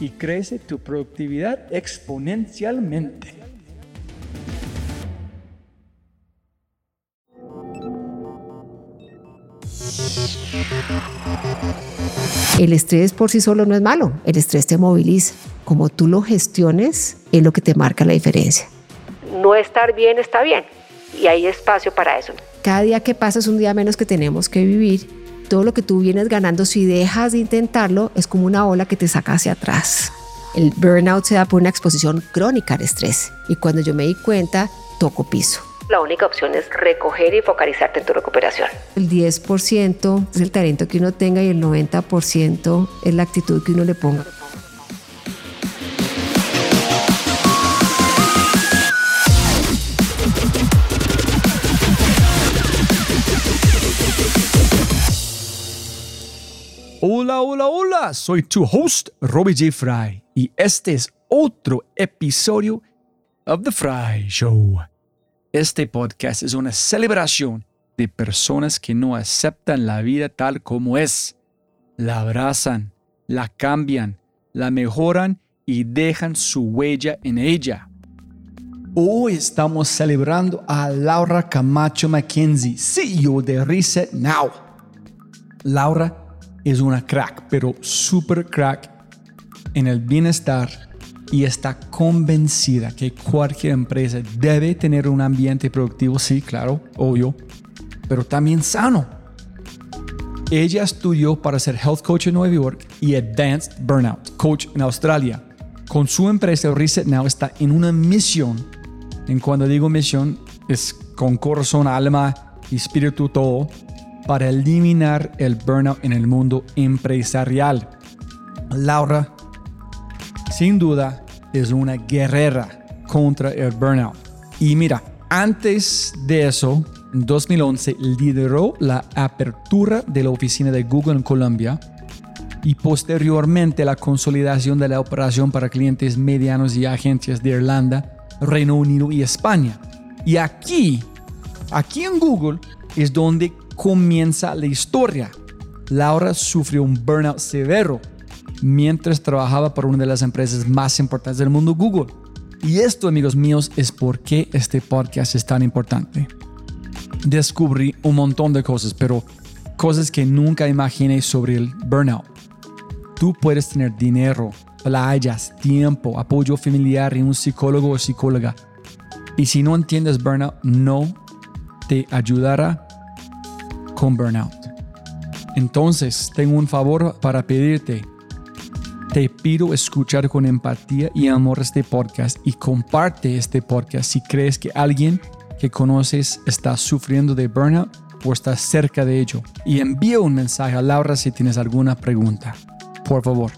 y crece tu productividad exponencialmente. El estrés por sí solo no es malo, el estrés te moviliza. Como tú lo gestiones es lo que te marca la diferencia no estar bien está bien y hay espacio para eso. Cada día que pasa es un día menos que tenemos que vivir. Todo lo que tú vienes ganando, si dejas de intentarlo, es como una ola que te saca hacia atrás. El burnout se da por una exposición crónica al estrés y cuando yo me di cuenta, toco piso. La única opción es recoger y focalizarte en tu recuperación. El 10% es el talento que uno tenga y el 90% es la actitud que uno le ponga. Hola, hola, hola, soy tu host, Robbie J. Fry, y este es otro episodio of The Fry Show. Este podcast es una celebración de personas que no aceptan la vida tal como es. La abrazan, la cambian, la mejoran y dejan su huella en ella. Hoy estamos celebrando a Laura Camacho McKenzie, CEO de Reset Now. Laura es una crack, pero super crack en el bienestar y está convencida que cualquier empresa debe tener un ambiente productivo, sí, claro, obvio, pero también sano. Ella estudió para ser health coach en Nueva York y advanced burnout coach en Australia. Con su empresa Reset Now está en una misión. En cuando digo misión es con corazón, alma y espíritu todo para eliminar el burnout en el mundo empresarial. Laura, sin duda, es una guerrera contra el burnout. Y mira, antes de eso, en 2011 lideró la apertura de la oficina de Google en Colombia y posteriormente la consolidación de la operación para clientes medianos y agencias de Irlanda, Reino Unido y España. Y aquí, aquí en Google, es donde comienza la historia. Laura sufrió un burnout severo mientras trabajaba para una de las empresas más importantes del mundo, Google. Y esto, amigos míos, es por qué este podcast es tan importante. Descubrí un montón de cosas, pero cosas que nunca imaginé sobre el burnout. Tú puedes tener dinero, playas, tiempo, apoyo familiar y un psicólogo o psicóloga. Y si no entiendes burnout, no te ayudará con burnout. Entonces, tengo un favor para pedirte. Te pido escuchar con empatía y amor este podcast y comparte este podcast si crees que alguien que conoces está sufriendo de burnout respuesta cerca de ello. Y envía un mensaje a Laura si tienes alguna pregunta. Por favor.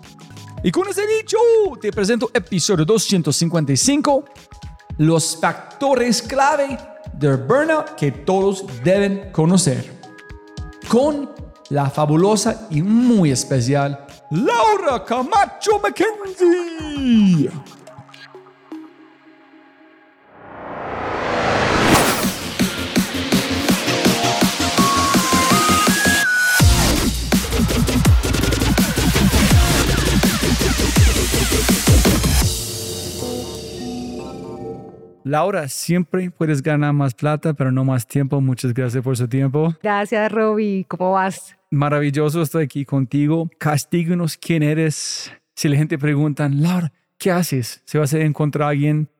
Y con ese dicho, te presento episodio 255, los factores clave del burnout que todos deben conocer. Con la fabulosa y muy especial Laura Camacho McKenzie. Laura, siempre puedes ganar más plata, pero no más tiempo. Muchas gracias por su tiempo. Gracias, Roby. ¿Cómo vas? Maravilloso estoy aquí contigo. Castíganos quién eres. Si la gente pregunta, Laura, ¿qué haces? Se va a encontrar a alguien,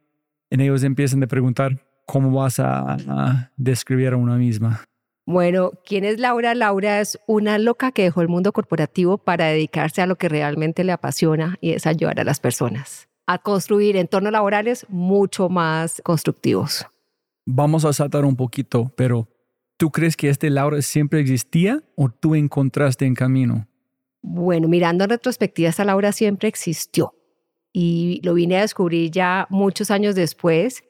en ellos empiezan a preguntar cómo vas a, a describir a una misma. Bueno, ¿quién es Laura? Laura es una loca que dejó el mundo corporativo para dedicarse a lo que realmente le apasiona y es ayudar a las personas a construir entornos laborales mucho más constructivos. Vamos a saltar un poquito, pero ¿tú crees que este Laura siempre existía o tú encontraste en camino? Bueno, mirando en retrospectiva, esta Laura siempre existió y lo vine a descubrir ya muchos años después.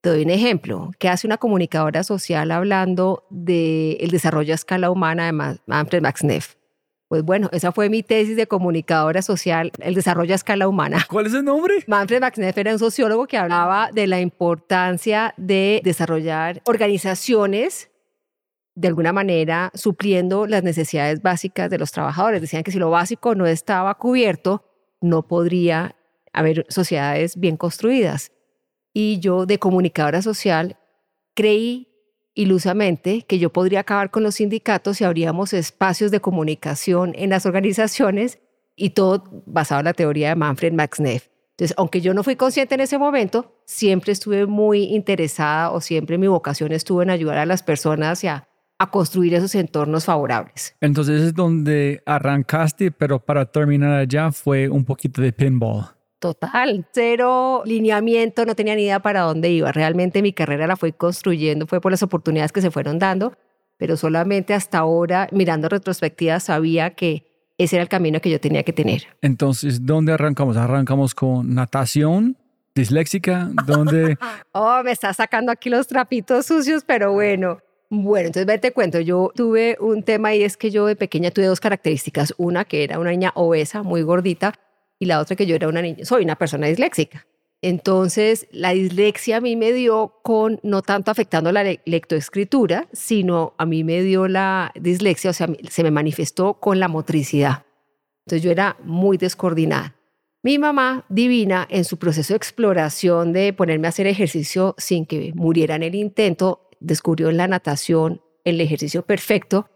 Te doy un ejemplo. ¿Qué hace una comunicadora social hablando del desarrollo a escala humana de Manfred Max Neff? Pues bueno, esa fue mi tesis de comunicadora social, el desarrollo a escala humana. ¿Cuál es el nombre? Manfred Maxneff era un sociólogo que hablaba de la importancia de desarrollar organizaciones de alguna manera supliendo las necesidades básicas de los trabajadores. Decían que si lo básico no estaba cubierto, no podría haber sociedades bien construidas. Y yo de comunicadora social creí ilusamente que yo podría acabar con los sindicatos si abríamos espacios de comunicación en las organizaciones y todo basado en la teoría de Manfred Max Neff. Entonces, aunque yo no fui consciente en ese momento, siempre estuve muy interesada o siempre mi vocación estuvo en ayudar a las personas y a, a construir esos entornos favorables. Entonces es donde arrancaste, pero para terminar allá fue un poquito de pinball. Total, cero lineamiento, no tenía ni idea para dónde iba. Realmente mi carrera la fui construyendo, fue por las oportunidades que se fueron dando, pero solamente hasta ahora, mirando retrospectiva, sabía que ese era el camino que yo tenía que tener. Entonces, ¿dónde arrancamos? ¿Arrancamos con natación? ¿Disléxica? ¿Dónde? oh, me está sacando aquí los trapitos sucios, pero bueno. Bueno, entonces ve, te cuento, yo tuve un tema y es que yo de pequeña tuve dos características. Una que era una niña obesa, muy gordita, y la otra que yo era una niña, soy una persona disléxica. Entonces, la dislexia a mí me dio con, no tanto afectando la lectoescritura, sino a mí me dio la dislexia, o sea, se me manifestó con la motricidad. Entonces yo era muy descoordinada. Mi mamá, divina, en su proceso de exploración de ponerme a hacer ejercicio sin que muriera en el intento, descubrió en la natación el ejercicio perfecto,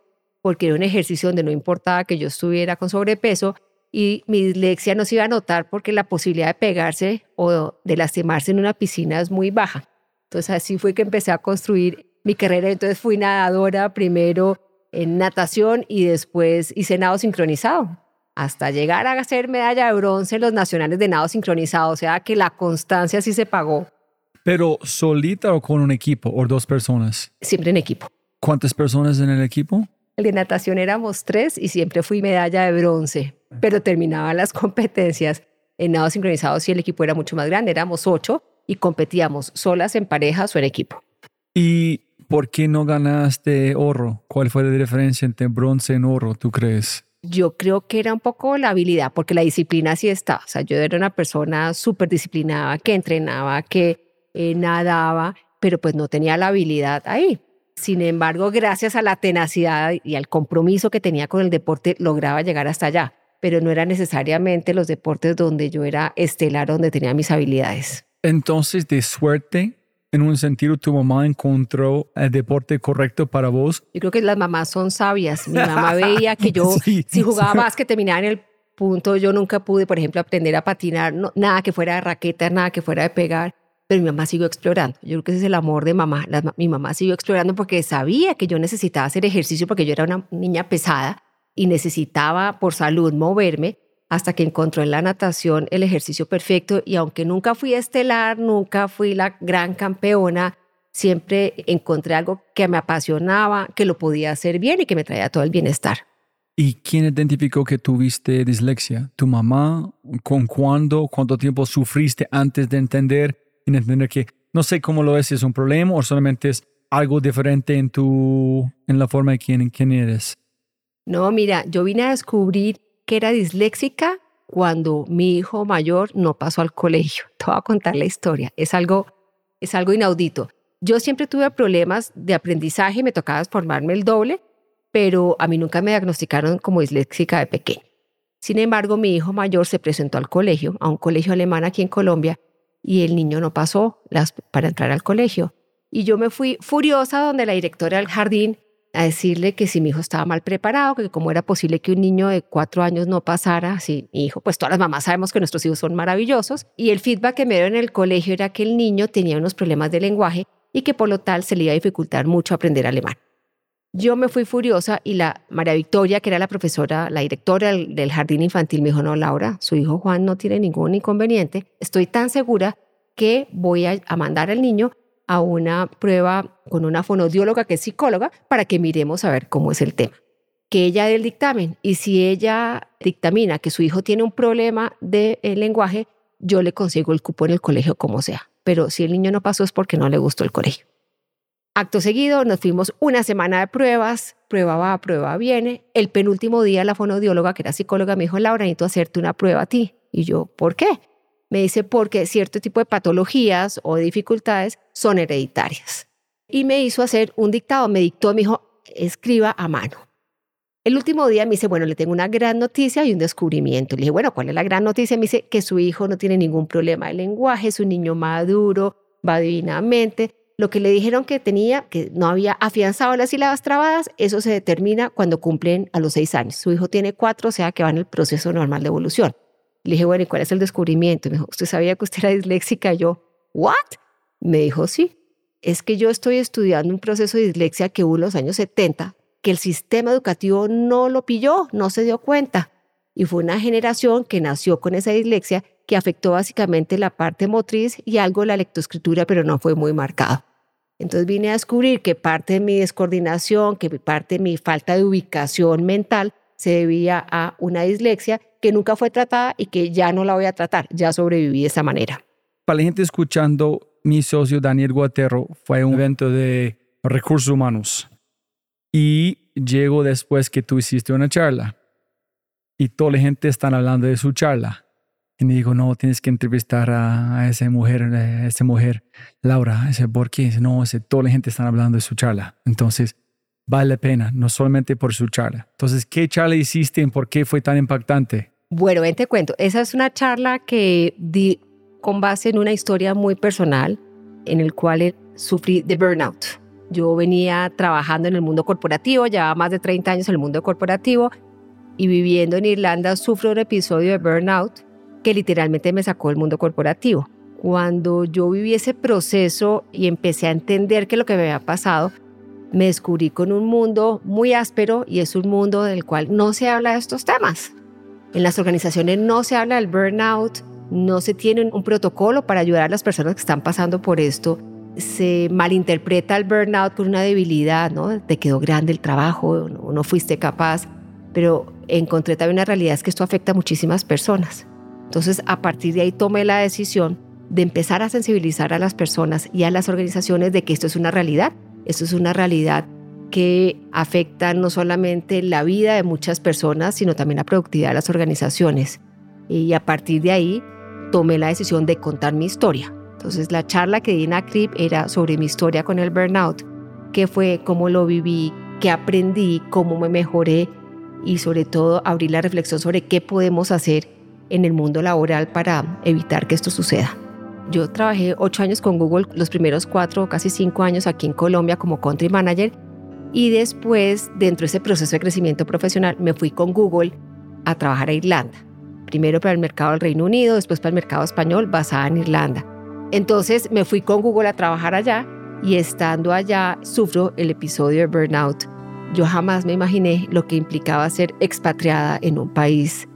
porque era un ejercicio donde no importaba que yo estuviera con sobrepeso, y mi dislexia no se iba a notar porque la posibilidad de pegarse o de lastimarse en una piscina es muy baja. Entonces así fue que empecé a construir mi carrera. Entonces fui nadadora primero en natación y después hice nado sincronizado hasta llegar a hacer medalla de bronce en los nacionales de nado sincronizado. O sea que la constancia sí se pagó. ¿Pero solita o con un equipo o dos personas? Siempre en equipo. ¿Cuántas personas en el equipo? El de natación éramos tres y siempre fui medalla de bronce pero terminaban las competencias en nado sincronizado si el equipo era mucho más grande, éramos ocho y competíamos solas, en parejas o en equipo. ¿Y por qué no ganaste oro? ¿Cuál fue la diferencia entre bronce y oro, tú crees? Yo creo que era un poco la habilidad, porque la disciplina sí está. O sea, yo era una persona súper disciplinada, que entrenaba, que eh, nadaba, pero pues no tenía la habilidad ahí. Sin embargo, gracias a la tenacidad y al compromiso que tenía con el deporte, lograba llegar hasta allá pero no eran necesariamente los deportes donde yo era estelar, donde tenía mis habilidades. Entonces, de suerte, en un sentido, tu mamá encontró el deporte correcto para vos. Yo creo que las mamás son sabias. Mi mamá veía que yo, si jugaba más que terminaba en el punto, yo nunca pude, por ejemplo, aprender a patinar, nada que fuera de raqueta, nada que fuera de pegar. Pero mi mamá siguió explorando. Yo creo que ese es el amor de mamá. mi mamá siguió explorando porque sabía que yo necesitaba hacer ejercicio porque yo era una niña pesada y necesitaba por salud moverme hasta que encontró en la natación el ejercicio perfecto y aunque nunca fui estelar, nunca fui la gran campeona, siempre encontré algo que me apasionaba, que lo podía hacer bien y que me traía todo el bienestar. ¿Y quién identificó que tuviste dislexia? ¿Tu mamá? ¿Con cuándo? ¿Cuánto tiempo sufriste antes de entender? En entender que no sé cómo lo es, si es un problema o solamente es algo diferente en tu en la forma de quién, quién eres. No, mira, yo vine a descubrir que era disléxica cuando mi hijo mayor no pasó al colegio. Te voy a contar la historia. Es algo, es algo inaudito. Yo siempre tuve problemas de aprendizaje, me tocaba formarme el doble, pero a mí nunca me diagnosticaron como disléxica de pequeño. Sin embargo, mi hijo mayor se presentó al colegio, a un colegio alemán aquí en Colombia, y el niño no pasó las, para entrar al colegio. Y yo me fui furiosa donde la directora del jardín a decirle que si mi hijo estaba mal preparado, que cómo era posible que un niño de cuatro años no pasara, si mi hijo, pues todas las mamás sabemos que nuestros hijos son maravillosos, y el feedback que me dio en el colegio era que el niño tenía unos problemas de lenguaje y que por lo tal se le iba a dificultar mucho aprender alemán. Yo me fui furiosa y la María Victoria, que era la profesora, la directora del, jardín infantil, me dijo, no, Laura, su hijo Juan no tiene ningún inconveniente, estoy tan segura que voy a mandar al niño a una prueba con una fonodióloga que es psicóloga para que miremos a ver cómo es el tema. Que ella dé el dictamen y si ella dictamina que su hijo tiene un problema de eh, lenguaje, yo le consigo el cupo en el colegio como sea. Pero si el niño no pasó es porque no le gustó el colegio. Acto seguido, nos fuimos una semana de pruebas, prueba va, prueba viene. El penúltimo día, la fonodióloga, que era psicóloga, me dijo, Laura, necesito hacerte una prueba a ti. Y yo, ¿por qué? Me dice, porque cierto tipo de patologías o dificultades son hereditarias. Y me hizo hacer un dictado, me dictó, me dijo, escriba a mano. El último día me dice, bueno, le tengo una gran noticia y un descubrimiento. Le dije, bueno, ¿cuál es la gran noticia? Me dice que su hijo no tiene ningún problema de lenguaje, es un niño maduro, va divinamente. Lo que le dijeron que tenía, que no había afianzado las sílabas trabadas, eso se determina cuando cumplen a los seis años. Su hijo tiene cuatro, o sea que va en el proceso normal de evolución. Le dije, bueno, ¿y cuál es el descubrimiento? me dijo, ¿usted sabía que usted era disléxica? yo, ¿what? Me dijo, sí. Es que yo estoy estudiando un proceso de dislexia que hubo en los años 70, que el sistema educativo no lo pilló, no se dio cuenta. Y fue una generación que nació con esa dislexia que afectó básicamente la parte motriz y algo la lectoescritura, pero no fue muy marcado. Entonces vine a descubrir que parte de mi descoordinación, que parte de mi falta de ubicación mental se debía a una dislexia que nunca fue tratada y que ya no la voy a tratar, ya sobreviví de esa manera. Para la gente escuchando, mi socio Daniel Guaterro fue un evento de recursos humanos y llegó después que tú hiciste una charla y toda la gente está hablando de su charla. Y me dijo, no, tienes que entrevistar a, esa mujer, a esa mujer, Laura. Ese, ¿Por qué? No, ese, toda la gente está hablando de su charla. Entonces, vale la pena, no solamente por su charla. Entonces, ¿qué charla hiciste y por qué fue tan impactante? Bueno, ven te cuento. Esa es una charla que di con base en una historia muy personal en el cual sufrí de burnout. Yo venía trabajando en el mundo corporativo, llevaba más de 30 años en el mundo corporativo y viviendo en Irlanda sufro un episodio de burnout que literalmente me sacó del mundo corporativo. Cuando yo viví ese proceso y empecé a entender que lo que me había pasado me descubrí con un mundo muy áspero y es un mundo del cual no se habla de estos temas. En las organizaciones no se habla del burnout, no se tiene un protocolo para ayudar a las personas que están pasando por esto. Se malinterpreta el burnout por una debilidad, ¿no? Te quedó grande el trabajo, no, no fuiste capaz. Pero encontré también una realidad es que esto afecta a muchísimas personas. Entonces, a partir de ahí tomé la decisión de empezar a sensibilizar a las personas y a las organizaciones de que esto es una realidad esto es una realidad que afecta no solamente la vida de muchas personas, sino también la productividad de las organizaciones. Y a partir de ahí tomé la decisión de contar mi historia. Entonces la charla que di en ACRIP era sobre mi historia con el burnout, qué fue, cómo lo viví, qué aprendí, cómo me mejoré y sobre todo abrir la reflexión sobre qué podemos hacer en el mundo laboral para evitar que esto suceda. Yo trabajé ocho años con Google, los primeros cuatro, casi cinco años aquí en Colombia como country manager y después, dentro de ese proceso de crecimiento profesional, me fui con Google a trabajar a Irlanda. Primero para el mercado del Reino Unido, después para el mercado español, basada en Irlanda. Entonces me fui con Google a trabajar allá y estando allá sufro el episodio de burnout. Yo jamás me imaginé lo que implicaba ser expatriada en un país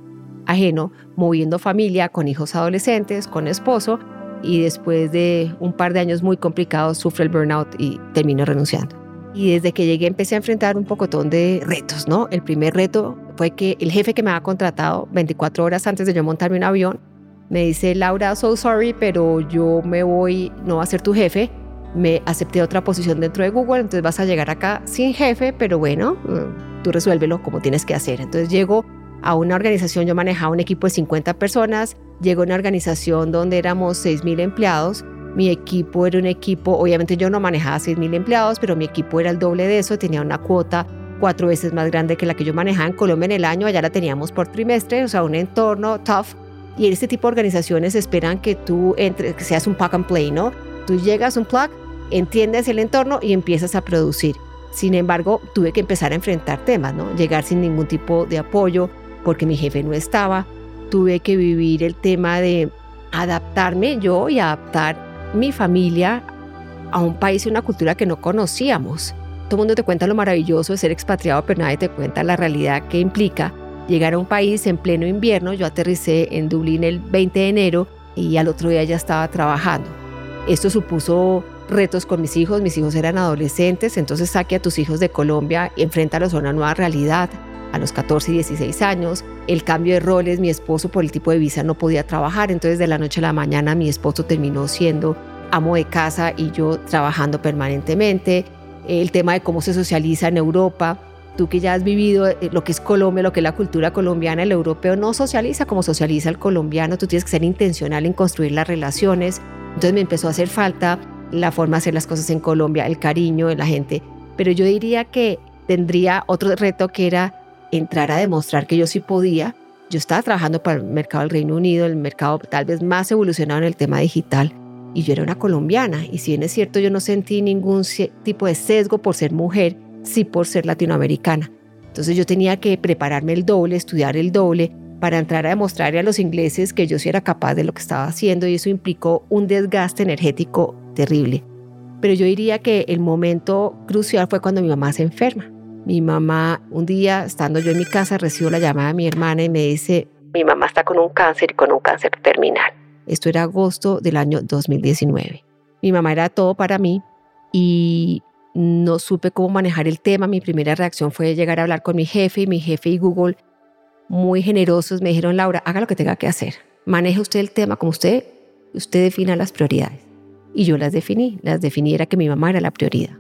ajeno, moviendo familia con hijos adolescentes, con esposo y después de un par de años muy complicados sufre el burnout y termino renunciando. Y desde que llegué empecé a enfrentar un pocotón de retos, ¿no? El primer reto fue que el jefe que me había contratado 24 horas antes de yo montarme un avión me dice, Laura, so sorry, pero yo me voy, no va a ser tu jefe. Me acepté otra posición dentro de Google, entonces vas a llegar acá sin jefe, pero bueno, mm, tú resuélvelo como tienes que hacer. Entonces llego a una organización, yo manejaba un equipo de 50 personas, llego a una organización donde éramos 6.000 empleados, mi equipo era un equipo, obviamente yo no manejaba 6.000 empleados, pero mi equipo era el doble de eso, tenía una cuota cuatro veces más grande que la que yo manejaba en Colombia en el año, allá la teníamos por trimestre, o sea, un entorno tough. Y este tipo de organizaciones esperan que tú entres, que seas un plug and play, ¿no? Tú llegas un plug, entiendes el entorno y empiezas a producir. Sin embargo, tuve que empezar a enfrentar temas, ¿no? Llegar sin ningún tipo de apoyo porque mi jefe no estaba. Tuve que vivir el tema de adaptarme yo y adaptar mi familia a un país y una cultura que no conocíamos. Todo el mundo te cuenta lo maravilloso de ser expatriado, pero nadie te cuenta la realidad que implica llegar a un país en pleno invierno. Yo aterricé en Dublín el 20 de enero y al otro día ya estaba trabajando. Esto supuso retos con mis hijos, mis hijos eran adolescentes, entonces saque a tus hijos de Colombia y enfréntalos a una nueva realidad. A los 14 y 16 años, el cambio de roles, mi esposo por el tipo de visa no podía trabajar, entonces de la noche a la mañana mi esposo terminó siendo amo de casa y yo trabajando permanentemente. El tema de cómo se socializa en Europa, tú que ya has vivido eh, lo que es Colombia, lo que es la cultura colombiana, el europeo no socializa como socializa el colombiano, tú tienes que ser intencional en construir las relaciones. Entonces me empezó a hacer falta la forma de hacer las cosas en Colombia, el cariño de la gente. Pero yo diría que tendría otro reto que era entrar a demostrar que yo sí podía. Yo estaba trabajando para el mercado del Reino Unido, el mercado tal vez más evolucionado en el tema digital, y yo era una colombiana. Y si bien es cierto, yo no sentí ningún tipo de sesgo por ser mujer, sí por ser latinoamericana. Entonces yo tenía que prepararme el doble, estudiar el doble, para entrar a demostrarle a los ingleses que yo sí era capaz de lo que estaba haciendo y eso implicó un desgaste energético terrible. Pero yo diría que el momento crucial fue cuando mi mamá se enferma. Mi mamá, un día, estando yo en mi casa, recibo la llamada de mi hermana y me dice, mi mamá está con un cáncer y con un cáncer terminal. Esto era agosto del año 2019. Mi mamá era todo para mí y no supe cómo manejar el tema. Mi primera reacción fue llegar a hablar con mi jefe y mi jefe y Google, muy generosos, me dijeron, Laura, haga lo que tenga que hacer. Maneje usted el tema como usted, usted defina las prioridades. Y yo las definí, las definí era que mi mamá era la prioridad.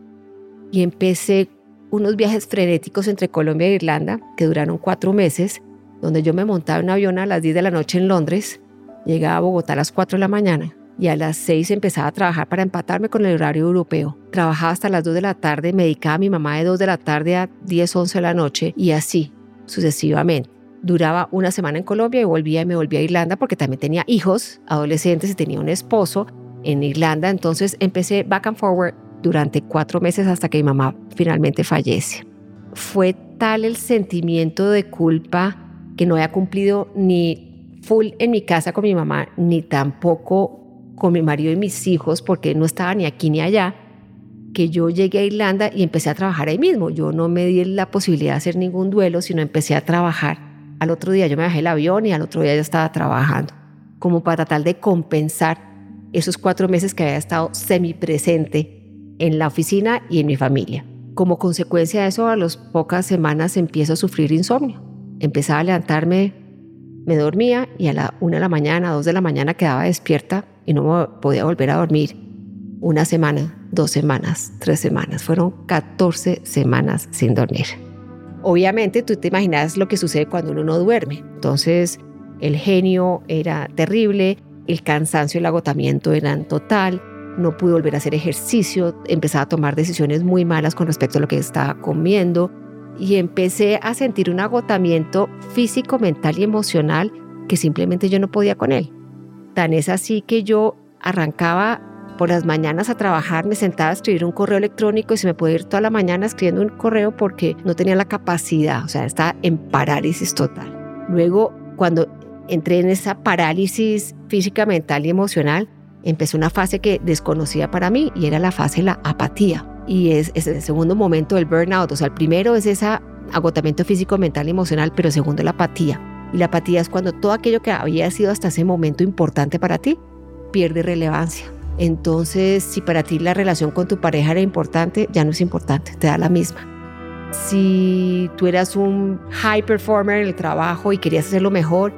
Y empecé unos viajes frenéticos entre Colombia e Irlanda que duraron cuatro meses, donde yo me montaba en un avión a las 10 de la noche en Londres, llegaba a Bogotá a las 4 de la mañana y a las 6 empezaba a trabajar para empatarme con el horario europeo. Trabajaba hasta las 2 de la tarde, me dedicaba a mi mamá de 2 de la tarde a 10, 11 de la noche y así sucesivamente. Duraba una semana en Colombia y volvía y me volvía a Irlanda porque también tenía hijos, adolescentes y tenía un esposo en Irlanda. Entonces empecé back and forward durante cuatro meses hasta que mi mamá finalmente fallece. Fue tal el sentimiento de culpa que no había cumplido ni full en mi casa con mi mamá, ni tampoco con mi marido y mis hijos, porque no estaba ni aquí ni allá, que yo llegué a Irlanda y empecé a trabajar ahí mismo. Yo no me di la posibilidad de hacer ningún duelo, sino empecé a trabajar. Al otro día yo me bajé el avión y al otro día ya estaba trabajando, como para tratar de compensar esos cuatro meses que había estado semipresente en la oficina y en mi familia. Como consecuencia de eso, a las pocas semanas empiezo a sufrir insomnio. Empezaba a levantarme, me dormía y a la una de la mañana, dos de la mañana quedaba despierta y no podía volver a dormir una semana, dos semanas, tres semanas. Fueron 14 semanas sin dormir. Obviamente tú te imaginas lo que sucede cuando uno no duerme. Entonces el genio era terrible, el cansancio y el agotamiento eran total, no pude volver a hacer ejercicio, empezaba a tomar decisiones muy malas con respecto a lo que estaba comiendo y empecé a sentir un agotamiento físico, mental y emocional que simplemente yo no podía con él. Tan es así que yo arrancaba por las mañanas a trabajar, me sentaba a escribir un correo electrónico y se me podía ir toda la mañana escribiendo un correo porque no tenía la capacidad, o sea, estaba en parálisis total. Luego, cuando entré en esa parálisis física, mental y emocional, empezó una fase que desconocía para mí y era la fase de la apatía. Y es, es el segundo momento del burnout. O sea, el primero es ese agotamiento físico, mental y emocional, pero el segundo la apatía. Y la apatía es cuando todo aquello que había sido hasta ese momento importante para ti pierde relevancia. Entonces, si para ti la relación con tu pareja era importante, ya no es importante, te da la misma. Si tú eras un high performer en el trabajo y querías hacerlo mejor,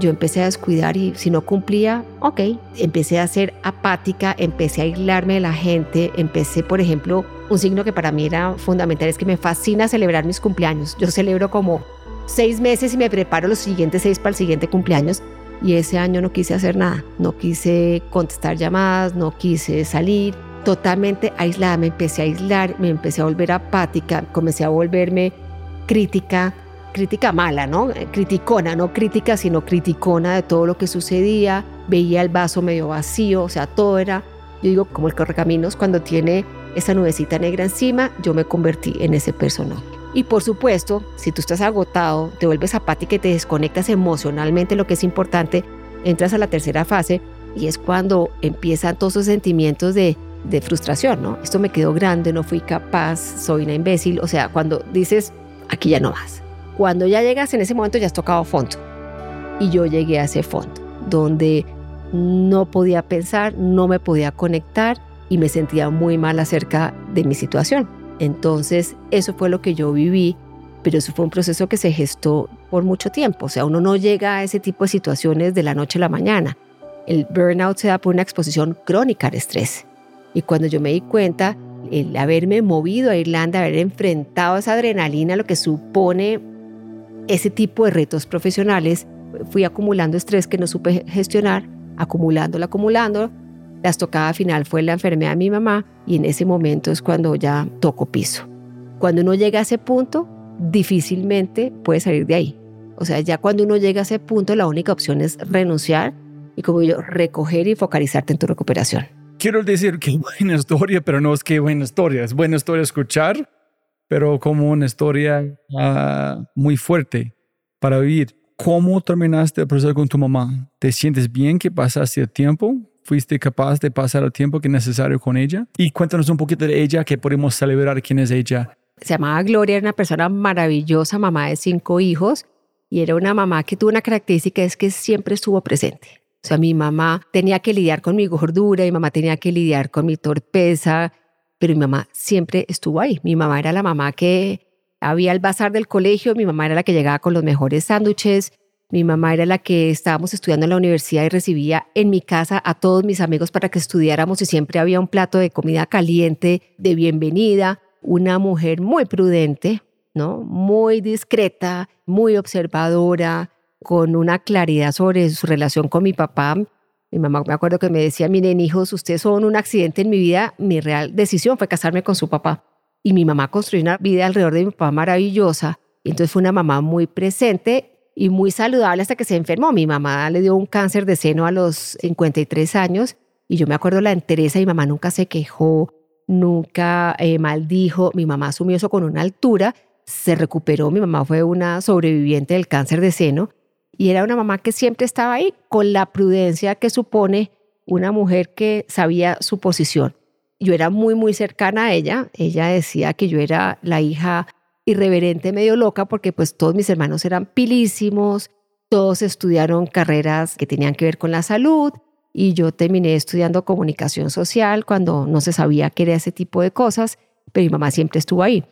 yo empecé a descuidar y si no cumplía, ok, empecé a ser apática, empecé a aislarme de la gente, empecé, por ejemplo, un signo que para mí era fundamental es que me fascina celebrar mis cumpleaños. Yo celebro como seis meses y me preparo los siguientes seis para el siguiente cumpleaños y ese año no quise hacer nada, no quise contestar llamadas, no quise salir, totalmente aislada, me empecé a aislar, me empecé a volver apática, comencé a volverme crítica, crítica mala, ¿no? Criticona, no crítica, sino criticona de todo lo que sucedía, veía el vaso medio vacío, o sea, todo era, yo digo, como el correcaminos, cuando tiene esa nubecita negra encima, yo me convertí en ese personaje. Y por supuesto, si tú estás agotado, te vuelves apática y te desconectas emocionalmente, lo que es importante, entras a la tercera fase y es cuando empiezan todos esos sentimientos de, de frustración, ¿no? Esto me quedó grande, no fui capaz, soy una imbécil, o sea, cuando dices, aquí ya no vas. Cuando ya llegas en ese momento ya has tocado fondo. Y yo llegué a ese fondo, donde no podía pensar, no me podía conectar y me sentía muy mal acerca de mi situación. Entonces, eso fue lo que yo viví, pero eso fue un proceso que se gestó por mucho tiempo. O sea, uno no llega a ese tipo de situaciones de la noche a la mañana. El burnout se da por una exposición crónica al estrés. Y cuando yo me di cuenta, el haberme movido a Irlanda, haber enfrentado esa adrenalina, lo que supone ese tipo de retos profesionales, fui acumulando estrés que no supe gestionar, acumulándolo, acumulando. La estocada final fue la enfermedad de mi mamá y en ese momento es cuando ya toco piso. Cuando uno llega a ese punto, difícilmente puede salir de ahí. O sea, ya cuando uno llega a ese punto, la única opción es renunciar y como yo, recoger y focalizarte en tu recuperación. Quiero decir que buena historia, pero no es que buena historia. Es buena historia escuchar, pero como una historia uh, muy fuerte para vivir. ¿Cómo terminaste el proceso con tu mamá? ¿Te sientes bien que pasaste el tiempo? ¿Fuiste capaz de pasar el tiempo que es necesario con ella? Y cuéntanos un poquito de ella, que podemos celebrar quién es ella. Se llamaba Gloria, era una persona maravillosa, mamá de cinco hijos, y era una mamá que tuvo una característica, es que siempre estuvo presente. O sea, mi mamá tenía que lidiar con mi gordura, mi mamá tenía que lidiar con mi torpeza, pero mi mamá siempre estuvo ahí. Mi mamá era la mamá que había el bazar del colegio, mi mamá era la que llegaba con los mejores sándwiches, mi mamá era la que estábamos estudiando en la universidad y recibía en mi casa a todos mis amigos para que estudiáramos y siempre había un plato de comida caliente, de bienvenida, una mujer muy prudente, ¿no? Muy discreta, muy observadora, con una claridad sobre su relación con mi papá. Mi mamá me acuerdo que me decía, miren hijos, ustedes son un accidente en mi vida. Mi real decisión fue casarme con su papá. Y mi mamá construyó una vida alrededor de mi papá maravillosa. Y entonces fue una mamá muy presente y muy saludable hasta que se enfermó. Mi mamá le dio un cáncer de seno a los 53 años. Y yo me acuerdo la entereza, mi mamá nunca se quejó, nunca eh, maldijo. Mi mamá asumió eso con una altura, se recuperó. Mi mamá fue una sobreviviente del cáncer de seno y era una mamá que siempre estaba ahí con la prudencia que supone una mujer que sabía su posición. Yo era muy, muy cercana a ella. Ella decía que yo era la hija irreverente, medio loca, porque pues todos mis hermanos eran pilísimos, todos estudiaron carreras que tenían que ver con la salud y yo terminé estudiando comunicación social cuando no se sabía qué era ese tipo de cosas, pero mi mamá siempre estuvo ahí.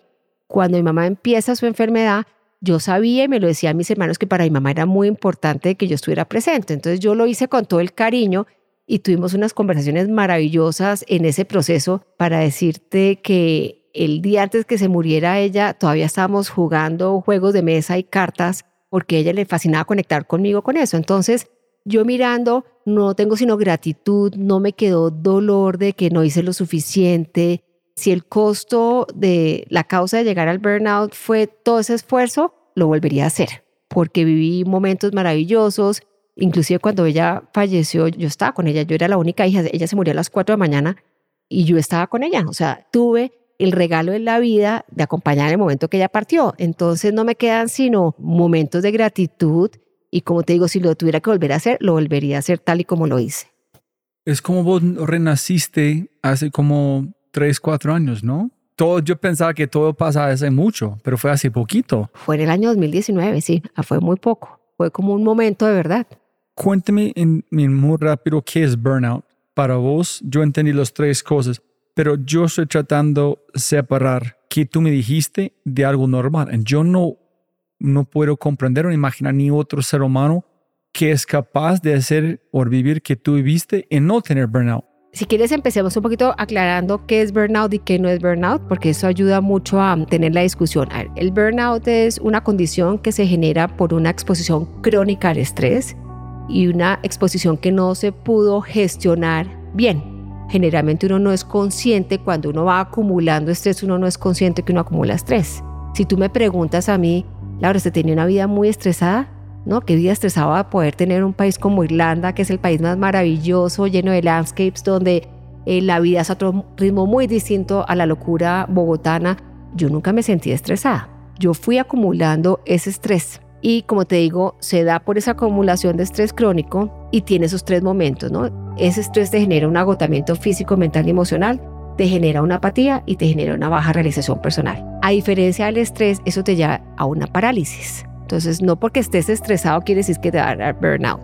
Cuando mi mamá empieza su enfermedad, yo sabía y me lo decía a mis hermanos que para mi mamá era muy importante que yo estuviera presente. Entonces yo lo hice con todo el cariño y tuvimos unas conversaciones maravillosas en ese proceso para decirte que el día antes que se muriera ella todavía estábamos jugando juegos de mesa y cartas porque a ella le fascinaba conectar conmigo con eso. Entonces yo mirando no tengo sino gratitud, no me quedó dolor de que no hice lo suficiente, si el costo de la causa de llegar al burnout fue todo ese esfuerzo, lo volvería a hacer, porque viví momentos maravillosos. Inclusive cuando ella falleció, yo estaba con ella, yo era la única hija, ella se murió a las 4 de la mañana y yo estaba con ella. O sea, tuve el regalo de la vida de acompañar en el momento que ella partió. Entonces no me quedan sino momentos de gratitud y como te digo, si lo tuviera que volver a hacer, lo volvería a hacer tal y como lo hice. Es como vos renaciste hace como tres, cuatro años, ¿no? Todo, yo pensaba que todo pasa hace mucho, pero fue hace poquito. Fue en el año 2019, sí, ah, fue muy poco. Fue como un momento de verdad. Cuénteme en, muy rápido qué es burnout para vos, yo entendí las tres cosas, pero yo estoy tratando de separar que tú me dijiste de algo normal. Yo no, no puedo comprender o imaginar ni otro ser humano que es capaz de hacer o vivir que tú viviste y no tener burnout. Si quieres, empecemos un poquito aclarando qué es burnout y qué no es burnout, porque eso ayuda mucho a tener la discusión. el burnout es una condición que se genera por una exposición crónica al estrés y una exposición que no se pudo gestionar bien. Generalmente uno no es consciente cuando uno va acumulando estrés, uno no es consciente que uno acumula estrés. Si tú me preguntas a mí, Laura, ¿se tenía una vida muy estresada? ¿No? Qué vida estresaba poder tener un país como Irlanda, que es el país más maravilloso, lleno de landscapes, donde eh, la vida es a otro ritmo muy distinto a la locura bogotana. Yo nunca me sentí estresada. Yo fui acumulando ese estrés. Y como te digo, se da por esa acumulación de estrés crónico y tiene esos tres momentos, ¿no? Ese estrés te genera un agotamiento físico, mental y emocional, te genera una apatía y te genera una baja realización personal. A diferencia del estrés, eso te lleva a una parálisis. Entonces, no porque estés estresado quiere decir que te va a dar burnout.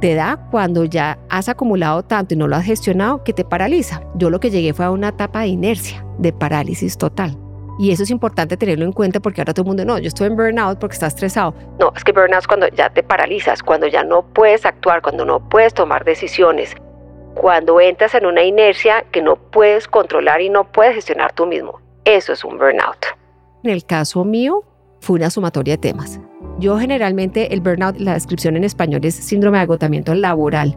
Te da cuando ya has acumulado tanto y no lo has gestionado que te paraliza. Yo lo que llegué fue a una etapa de inercia, de parálisis total. Y eso es importante tenerlo en cuenta porque ahora todo el mundo, no, yo estoy en burnout porque está estresado. No, es que burnout es cuando ya te paralizas, cuando ya no puedes actuar, cuando no puedes tomar decisiones, cuando entras en una inercia que no puedes controlar y no puedes gestionar tú mismo. Eso es un burnout. En el caso mío, fue una sumatoria de temas. Yo generalmente el burnout, la descripción en español es síndrome de agotamiento laboral.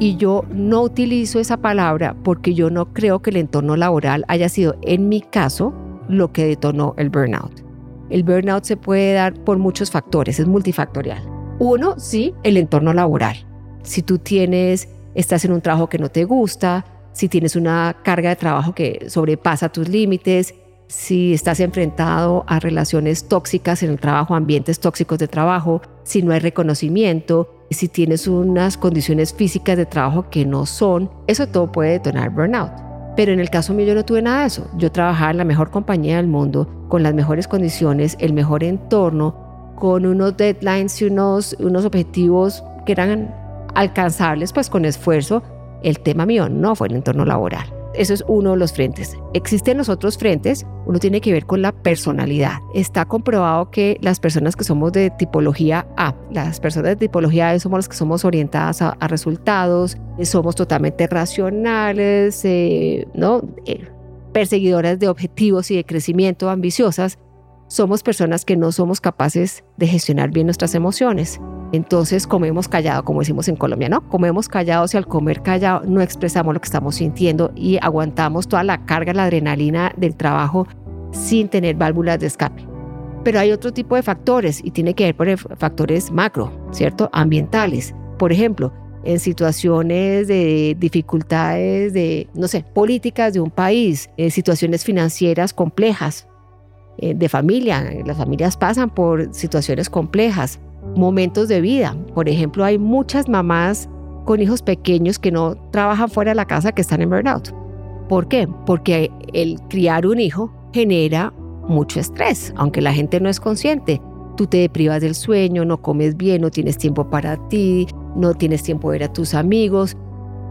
Y yo no utilizo esa palabra porque yo no creo que el entorno laboral haya sido, en mi caso, lo que detonó el burnout. El burnout se puede dar por muchos factores, es multifactorial. Uno, sí, el entorno laboral. Si tú tienes, estás en un trabajo que no te gusta, si tienes una carga de trabajo que sobrepasa tus límites, si estás enfrentado a relaciones tóxicas en el trabajo, ambientes tóxicos de trabajo, si no hay reconocimiento, si tienes unas condiciones físicas de trabajo que no son, eso todo puede detonar burnout. Pero en el caso mío yo no tuve nada de eso. Yo trabajaba en la mejor compañía del mundo, con las mejores condiciones, el mejor entorno, con unos deadlines y unos, unos objetivos que eran alcanzables pues con esfuerzo. El tema mío no fue el entorno laboral. Eso es uno de los frentes. Existen los otros frentes, uno tiene que ver con la personalidad. Está comprobado que las personas que somos de tipología A, las personas de tipología A somos las que somos orientadas a, resultados, somos totalmente racionales, eh, ¿no? Eh, perseguidoras de objetivos y de crecimiento, ambiciosas, somos personas que no somos capaces de gestionar bien nuestras emociones. Entonces comemos callado, como decimos en Colombia, ¿no? Comemos callados y al comer callado no expresamos lo que estamos sintiendo y aguantamos toda la carga, la adrenalina del trabajo sin tener válvulas de escape. Pero hay otro tipo de factores y tiene que ver por factores macro, ¿cierto? Ambientales. Por ejemplo, en situaciones de dificultades de, no sé, políticas de un país, en situaciones financieras complejas, eh, de familia. Las familias pasan por situaciones complejas momentos de vida. Por ejemplo, hay muchas mamás con hijos pequeños que no trabajan fuera de la casa que están en burnout. ¿Por qué? Porque el criar un hijo genera mucho estrés, aunque la gente no es consciente. Tú te deprivas del sueño, no comes bien, no tienes tiempo para ti, no tienes tiempo de ver a tus amigos.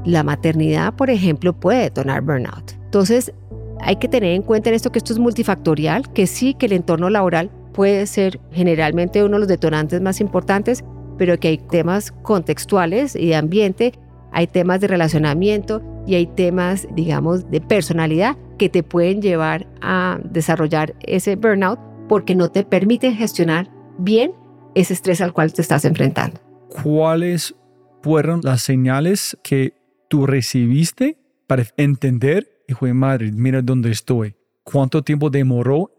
La maternidad, por ejemplo, puede detonar burnout. Entonces, hay que tener en cuenta en esto que esto es multifactorial, que sí que el entorno laboral puede ser generalmente uno de los detonantes más importantes, pero que hay temas contextuales y de ambiente, hay temas de relacionamiento y hay temas, digamos, de personalidad que te pueden llevar a desarrollar ese burnout porque no te permiten gestionar bien ese estrés al cual te estás enfrentando. ¿Cuáles fueron las señales que tú recibiste para entender, hijo de madre, mira dónde estoy? ¿Cuánto tiempo demoró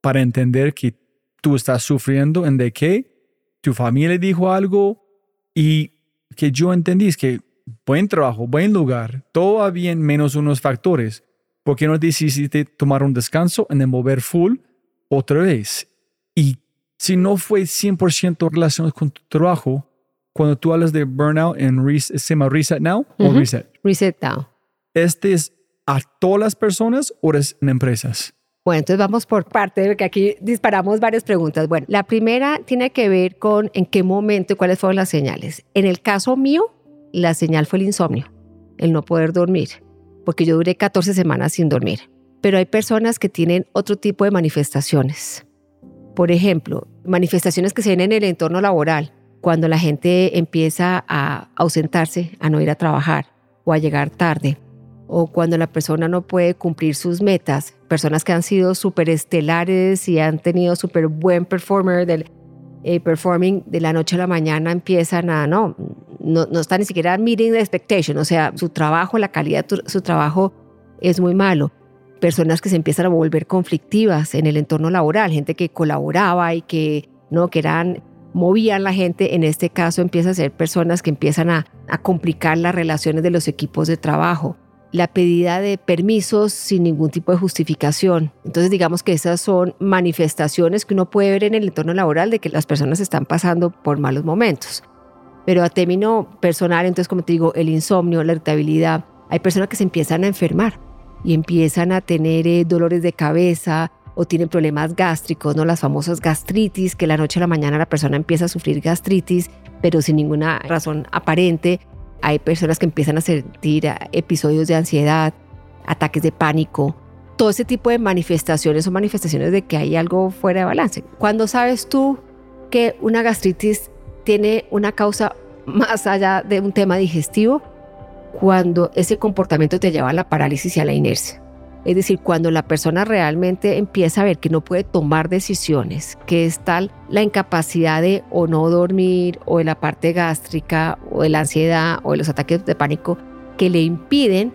para entender que tú estás sufriendo en de que tu familia dijo algo y que yo entendí es que buen trabajo, buen lugar, todo va bien menos unos factores. ¿Por qué no decidiste tomar un descanso en el mover full otra vez? Y si no fue 100% relacionado con tu trabajo, cuando tú hablas de burnout en reset, ¿se llama reset now o reset? Reset now. ¿Este es a todas las personas o es en empresas? Bueno, entonces vamos por parte, porque aquí disparamos varias preguntas. Bueno, la primera tiene que ver con en qué momento y cuáles fueron las señales. En el caso mío, la señal fue el insomnio. el no poder dormir, porque yo duré 14 semanas sin dormir. Pero hay personas que tienen otro tipo de manifestaciones. Por ejemplo, manifestaciones que se ven en el entorno laboral, cuando la gente empieza a ausentarse, a no ir a trabajar o a llegar tarde, o cuando la persona no puede cumplir sus metas, personas que han sido súper estelares y han tenido súper buen performer del eh, performing de la noche a la mañana empiezan a, no, no, no están ni siquiera meeting the expectation, o sea, su trabajo, la calidad de su trabajo es muy malo. Personas que se empiezan a volver conflictivas en el entorno laboral, gente que colaboraba y que, no, que eran movían la gente, en este caso empieza a ser personas que empiezan a, a complicar las relaciones de los equipos de trabajo la pedida de permisos sin ningún tipo de justificación. Entonces digamos que esas son manifestaciones que uno puede ver en el entorno laboral de que las personas están pasando por malos momentos. Pero a término personal, entonces como te digo, el insomnio, la irritabilidad, hay personas que se empiezan a enfermar y empiezan a tener eh, dolores de cabeza o tienen problemas gástricos, ¿no? Las famosas gastritis, que la noche a la mañana la persona empieza a sufrir gastritis, pero sin ninguna razón aparente hay personas que empiezan a sentir episodios de ansiedad, ataques de pánico. Todo ese tipo de manifestaciones son manifestaciones de que hay algo fuera de balance. Cuando sabes tú que una gastritis tiene una causa más allá de un tema digestivo, cuando ese comportamiento te lleva a la parálisis y a la inercia. Es decir, cuando la persona realmente empieza a ver que no puede tomar decisiones, que es tal la incapacidad de o no dormir o de la parte gástrica o de la ansiedad o de los ataques de pánico que le impiden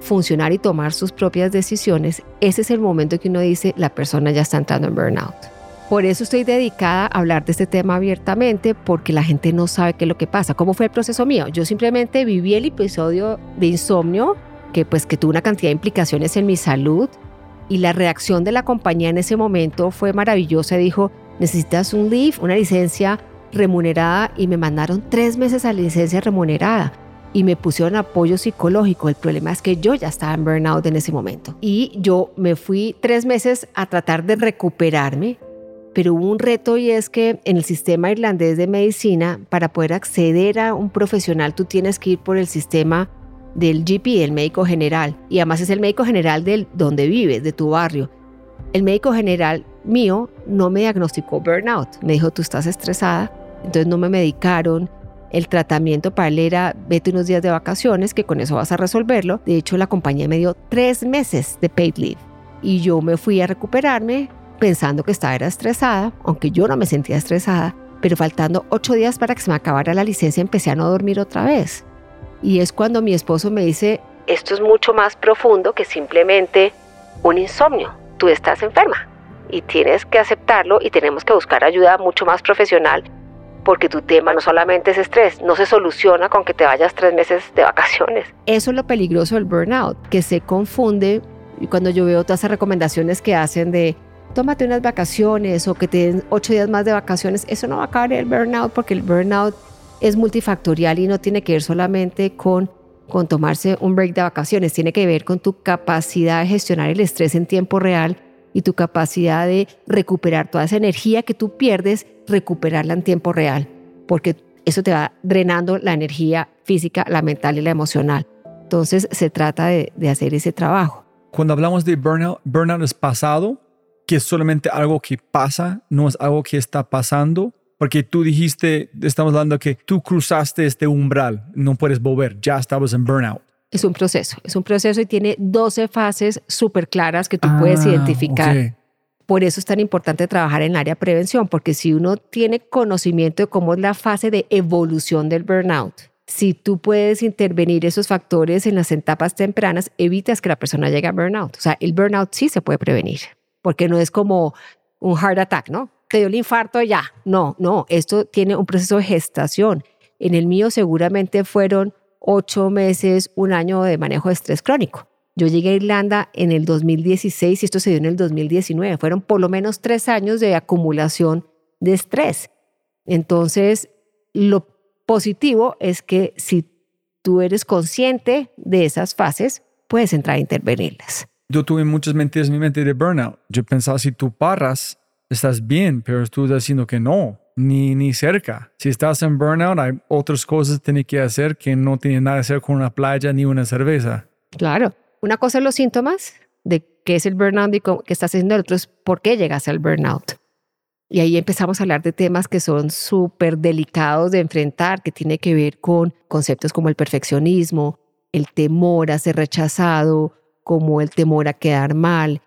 funcionar y tomar sus propias decisiones, ese es el momento que uno dice la persona ya está entrando en burnout. Por eso estoy dedicada a hablar de este tema abiertamente, porque la gente no sabe qué es lo que pasa. ¿Cómo fue el proceso mío? Yo simplemente viví el episodio de insomnio que pues que tuvo una cantidad de implicaciones en mi salud y la reacción de la compañía en ese momento fue maravillosa. Dijo, necesitas un leave, una licencia remunerada y me mandaron tres meses a licencia remunerada y me pusieron apoyo psicológico. El problema es que yo ya estaba en burnout en ese momento y yo me fui tres meses a tratar de recuperarme. Pero hubo un reto y es que en el sistema irlandés de medicina, para poder acceder a un profesional, tú tienes que ir por el sistema del GP, el médico general, y además es el médico general del donde vives, de tu barrio. El médico general mío no me diagnosticó burnout, me dijo tú estás estresada, entonces no me medicaron. El tratamiento para él era vete unos días de vacaciones, que con eso vas a resolverlo. De hecho, la compañía me dio tres meses de paid leave y yo me fui a recuperarme pensando que estaba estresada, aunque yo no me sentía estresada, pero faltando ocho días para que se me acabara la licencia empecé a no dormir otra vez. Y es cuando mi esposo me dice, esto es mucho más profundo que simplemente un insomnio. Tú estás enferma y tienes que aceptarlo y tenemos que buscar ayuda mucho más profesional porque tu tema no solamente es estrés, no se soluciona con que te vayas tres meses de vacaciones. Eso es lo peligroso del burnout, que se confunde y cuando yo veo todas esas recomendaciones que hacen de tómate unas vacaciones o que te den ocho días más de vacaciones, eso no va a acabar el burnout porque el burnout es multifactorial y no tiene que ver solamente con, con tomarse un break de vacaciones, tiene que ver con tu capacidad de gestionar el estrés en tiempo real y tu capacidad de recuperar toda esa energía que tú pierdes, recuperarla en tiempo real, porque eso te va drenando la energía física, la mental y la emocional. Entonces se trata de, de hacer ese trabajo. Cuando hablamos de burnout, burnout es pasado, que es solamente algo que pasa, no es algo que está pasando. Porque tú dijiste, estamos hablando que tú cruzaste este umbral, no puedes volver, ya estabas en burnout. Es un proceso, es un proceso y tiene 12 fases súper claras que tú puedes ah, identificar. Por eso es tan importante trabajar en el área de prevención, porque si uno tiene conocimiento de cómo es la fase de evolución del burnout, si tú puedes intervenir esos factores en las etapas tempranas, evitas que la persona llegue a burnout. O sea, el burnout sí se puede prevenir, porque no es como un heart attack, ¿no? Te dio el infarto ya. No, no, esto tiene un proceso de gestación. En el mío seguramente fueron ocho meses, un año de manejo de estrés crónico. Yo llegué a Irlanda en el 2016 y esto se dio en el 2019. Fueron por lo menos tres años de acumulación de estrés. Entonces, lo positivo es que si tú eres consciente de esas fases, puedes entrar a intervenirlas. Yo tuve muchas mentiras en mi mente de burnout. Yo pensaba, si tú paras, estás bien, pero tú estás diciendo que no, ni, ni cerca. Si estás en burnout, hay otras cosas que tienes que hacer que no tienen nada que hacer con una playa ni una cerveza. Claro. Una cosa es los síntomas de qué es el burnout y qué estás haciendo, el otro es por qué llegas al burnout. Y ahí empezamos a hablar de temas que son súper delicados de enfrentar, que tiene que ver con conceptos como el perfeccionismo, el temor a ser rechazado, como el temor a quedar mal,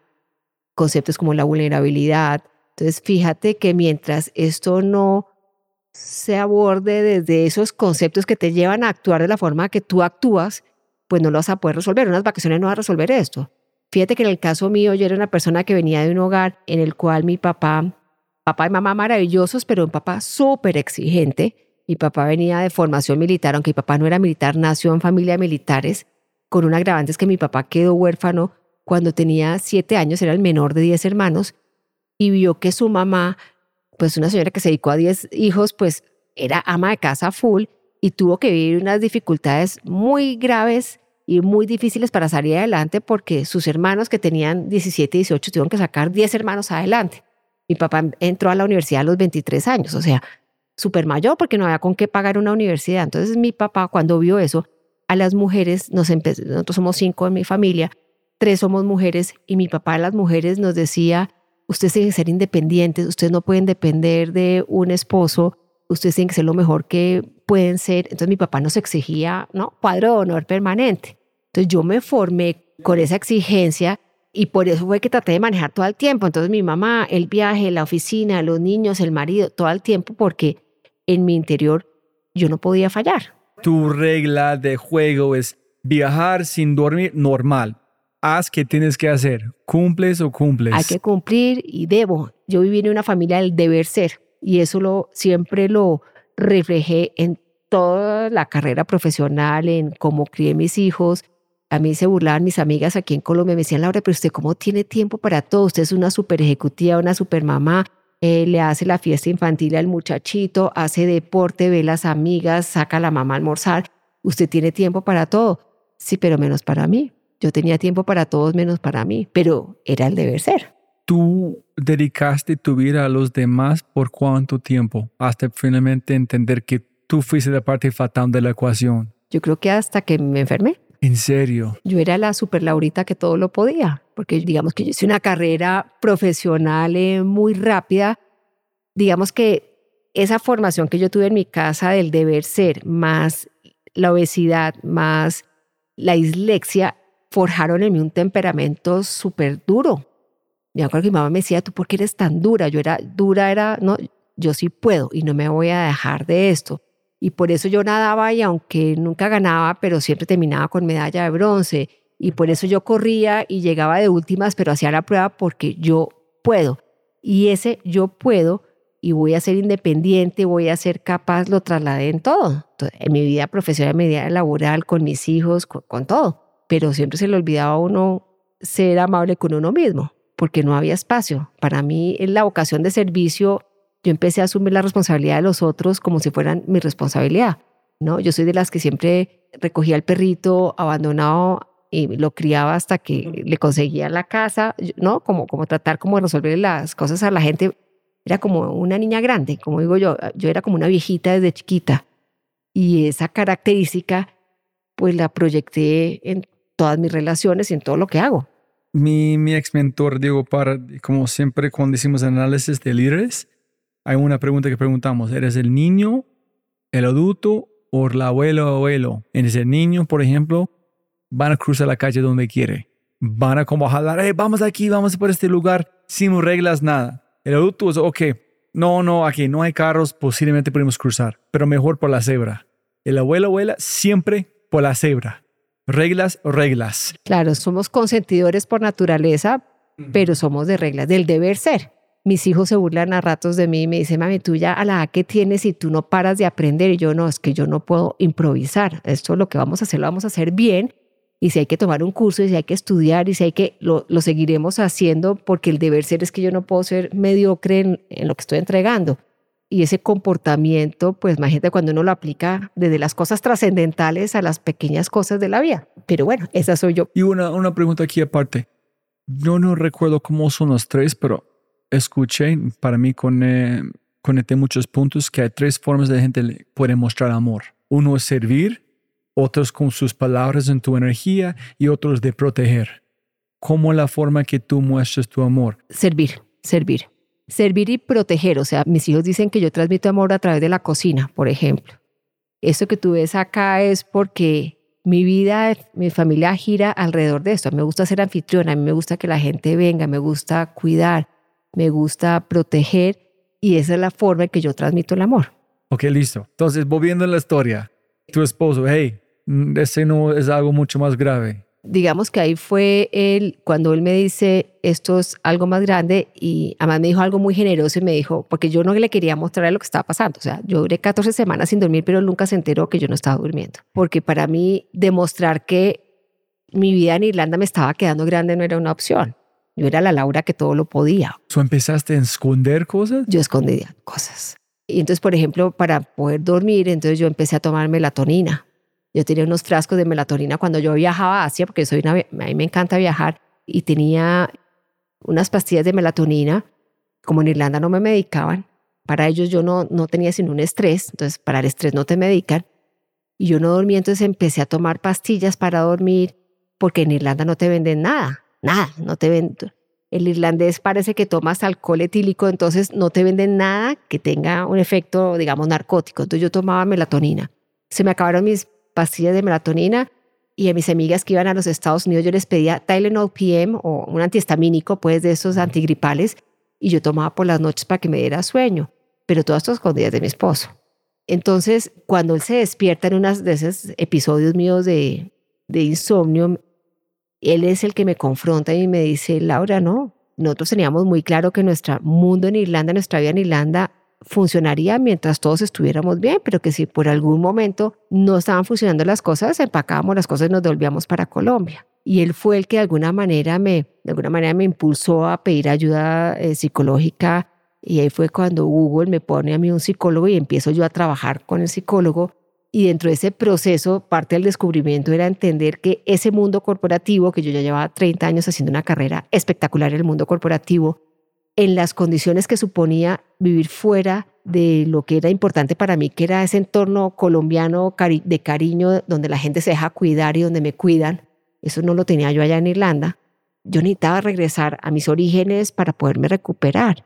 conceptos como la vulnerabilidad. Entonces, fíjate que mientras esto no se aborde desde esos conceptos que te llevan a actuar de la forma que tú actúas, pues no lo vas a poder resolver. Unas vacaciones no vas a resolver esto. Fíjate que en el caso mío, yo era una persona que venía de un hogar en el cual mi papá, papá y mamá maravillosos, pero un papá súper exigente. Mi papá venía de formación militar, aunque mi papá no era militar, nació en familia de militares, con un agravante es que mi papá quedó huérfano cuando tenía siete años, era el menor de diez hermanos, y vio que su mamá, pues una señora que se dedicó a diez hijos, pues era ama de casa full y tuvo que vivir unas dificultades muy graves y muy difíciles para salir adelante porque sus hermanos que tenían 17 y 18 tuvieron que sacar 10 hermanos adelante. Mi papá entró a la universidad a los 23 años, o sea, súper mayor porque no había con qué pagar una universidad. Entonces mi papá cuando vio eso, a las mujeres, nos nosotros somos cinco en mi familia, tres somos mujeres y mi papá a las mujeres nos decía, ustedes tienen que ser independientes, ustedes no pueden depender de un esposo, ustedes tienen que ser lo mejor que pueden ser. Entonces mi papá nos exigía, ¿no? Cuadro de honor permanente. Entonces yo me formé con esa exigencia y por eso fue que traté de manejar todo el tiempo. Entonces mi mamá, el viaje, la oficina, los niños, el marido, todo el tiempo porque en mi interior yo no podía fallar. Tu regla de juego es viajar sin dormir normal. Haz que tienes que hacer. Cumples o cumples. Hay que cumplir y debo. Yo viví en una familia del deber ser y eso lo siempre lo reflejé en toda la carrera profesional, en cómo crié mis hijos. A mí se burlaban mis amigas aquí en Colombia, me decían, Laura, pero usted cómo tiene tiempo para todo, usted es una super ejecutiva, una super mamá, eh, le hace la fiesta infantil al muchachito, hace deporte, ve las amigas, saca a la mamá a almorzar, usted tiene tiempo para todo. Sí, pero menos para mí. Yo tenía tiempo para todos menos para mí, pero era el deber ser tú dedicaste tu vida a los demás por cuánto tiempo hasta finalmente entender que tú fuiste la parte fatal de la ecuación? Yo creo que hasta que me enfermé. ¿En serio? Yo era la super Laurita que todo lo podía, porque digamos que yo hice una carrera profesional eh, muy rápida. Digamos que esa formación que yo tuve en mi casa del deber ser, más la obesidad, más la dislexia, forjaron en mí un temperamento súper duro me acuerdo que mi mamá me decía, ¿tú por qué eres tan dura? Yo era dura, era, no, yo sí puedo y no me voy a dejar de esto. Y por eso yo nadaba y aunque nunca ganaba, pero siempre terminaba con medalla de bronce. Y por eso yo corría y llegaba de últimas, pero hacía la prueba porque yo puedo. Y ese yo puedo y voy a ser independiente, voy a ser capaz, lo trasladé en todo. En mi vida profesional, en mi vida laboral, con mis hijos, con, con todo. Pero siempre se le olvidaba a uno ser amable con uno mismo porque no había espacio. Para mí, en la vocación de servicio, yo empecé a asumir la responsabilidad de los otros como si fueran mi responsabilidad. ¿no? Yo soy de las que siempre recogía el perrito abandonado y lo criaba hasta que le conseguía la casa, ¿no? Como, como tratar como de resolver las cosas a la gente. Era como una niña grande, como digo yo, yo era como una viejita desde chiquita. Y esa característica, pues la proyecté en todas mis relaciones y en todo lo que hago mi, mi ex mentor, Diego para como siempre cuando decimos análisis de líderes, hay una pregunta que preguntamos, ¿eres el niño, el adulto o el abuelo o abuelo? En ese niño, por ejemplo, van a cruzar la calle donde quiere. Van a como jalar, hey, vamos aquí, vamos por este lugar, sin reglas, nada. El adulto es, ok, no, no, aquí no hay carros, posiblemente podemos cruzar, pero mejor por la cebra. El abuelo abuela siempre por la cebra reglas o reglas. Claro, somos consentidores por naturaleza, pero somos de reglas, del deber ser. Mis hijos se burlan a ratos de mí y me dicen, mami, tú ya a la edad que tienes y tú no paras de aprender. Y yo no, es que yo no puedo improvisar. Esto lo que vamos a hacer lo vamos a hacer bien. Y si hay que tomar un curso y si hay que estudiar y si hay que, lo, seguiremos haciendo porque el deber ser es que yo no puedo ser mediocre en lo que estoy entregando y ese comportamiento, pues imagínate cuando uno lo aplica desde las cosas trascendentales a las pequeñas cosas de la vida. Pero bueno, esa soy yo. Y una, una pregunta aquí aparte. Yo no recuerdo cómo son los tres, pero escuché para mí con eh, conecté muchos puntos que hay tres formas de gente le puede mostrar amor. Uno es servir, otros con sus palabras en tu energía y otros de proteger. ¿Cómo la forma que tú muestras tu amor? Servir, servir. Servir y proteger. O sea, mis hijos dicen que yo transmito amor a través de la cocina, por ejemplo. Eso que tú ves acá es porque mi vida, mi familia gira alrededor de esto. Me gusta ser anfitriona, a mí me gusta que la gente venga, me gusta cuidar, me gusta proteger y esa es la forma en que yo transmito el amor. Ok, listo. Entonces, volviendo a la historia, tu esposo, hey, mm, ese no es algo mucho más grave digamos que ahí fue él, cuando él me dice, esto es algo más grande, y además me dijo algo muy generoso y me dijo, porque yo no le quería mostrar lo que estaba pasando, o sea, yo duré 14 semanas sin dormir, pero nunca se enteró que yo no estaba durmiendo, porque para mí demostrar que mi vida en Irlanda me estaba quedando grande no era una opción. Yo era la Laura que todo lo podía. ¿Tú empezaste a esconder cosas? Yo escondía cosas. Y entonces, por ejemplo, para poder dormir, entonces yo empecé a tomar melatonina yo tenía unos frascos de melatonina cuando yo viajaba a Asia, porque soy una, a mí me encanta viajar, y tenía unas pastillas de melatonina. Como en Irlanda no me medicaban, para ellos yo no, no tenía sino un estrés, entonces para el estrés no te medican. Y yo no dormía, entonces empecé a tomar pastillas para dormir, porque en Irlanda no te venden nada, nada, no te venden. El irlandés parece que tomas alcohol etílico, entonces no te venden nada que tenga un efecto, digamos, narcótico. Entonces yo tomaba melatonina. Se me acabaron mis pastillas de melatonina y a mis amigas que iban a los Estados Unidos yo les pedía Tylenol PM o un antihistamínico, pues de esos antigripales, y yo tomaba por las noches para que me diera sueño, pero todo esto escondidas de mi esposo. Entonces, cuando él se despierta en unos de esos episodios míos de, de insomnio, él es el que me confronta y me dice, Laura, no, nosotros teníamos muy claro que nuestro mundo en Irlanda, nuestra vida en Irlanda, funcionaría mientras todos estuviéramos bien, pero que si por algún momento no estaban funcionando las cosas, empacábamos las cosas y nos devolvíamos para Colombia. Y él fue el que de alguna manera me, de alguna manera me impulsó a pedir ayuda eh, psicológica y ahí fue cuando Google me pone a mí un psicólogo y empiezo yo a trabajar con el psicólogo. Y dentro de ese proceso, parte del descubrimiento era entender que ese mundo corporativo, que yo ya llevaba 30 años haciendo una carrera espectacular en el mundo corporativo, en las condiciones que suponía vivir fuera de lo que era importante para mí, que era ese entorno colombiano de cariño, donde la gente se deja cuidar y donde me cuidan. Eso no lo tenía yo allá en Irlanda. Yo necesitaba regresar a mis orígenes para poderme recuperar.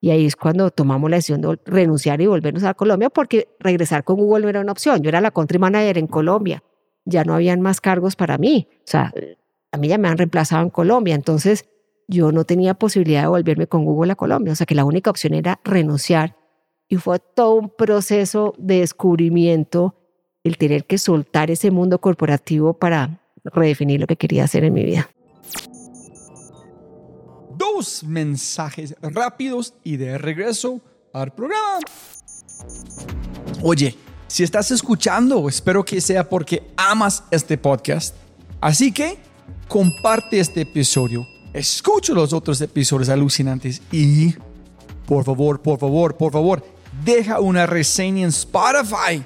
Y ahí es cuando tomamos la decisión de renunciar y volvernos a Colombia, porque regresar con Google no era una opción. Yo era la country manager en Colombia. Ya no habían más cargos para mí. O sea, a mí ya me han reemplazado en Colombia. Entonces, yo no tenía posibilidad de volverme con Google a Colombia, o sea que la única opción era renunciar. Y fue todo un proceso de descubrimiento el tener que soltar ese mundo corporativo para redefinir lo que quería hacer en mi vida. Dos mensajes rápidos y de regreso al programa. Oye, si estás escuchando, espero que sea porque amas este podcast. Así que comparte este episodio escucha los otros episodios alucinantes y, por favor, por favor, por favor, deja una reseña en Spotify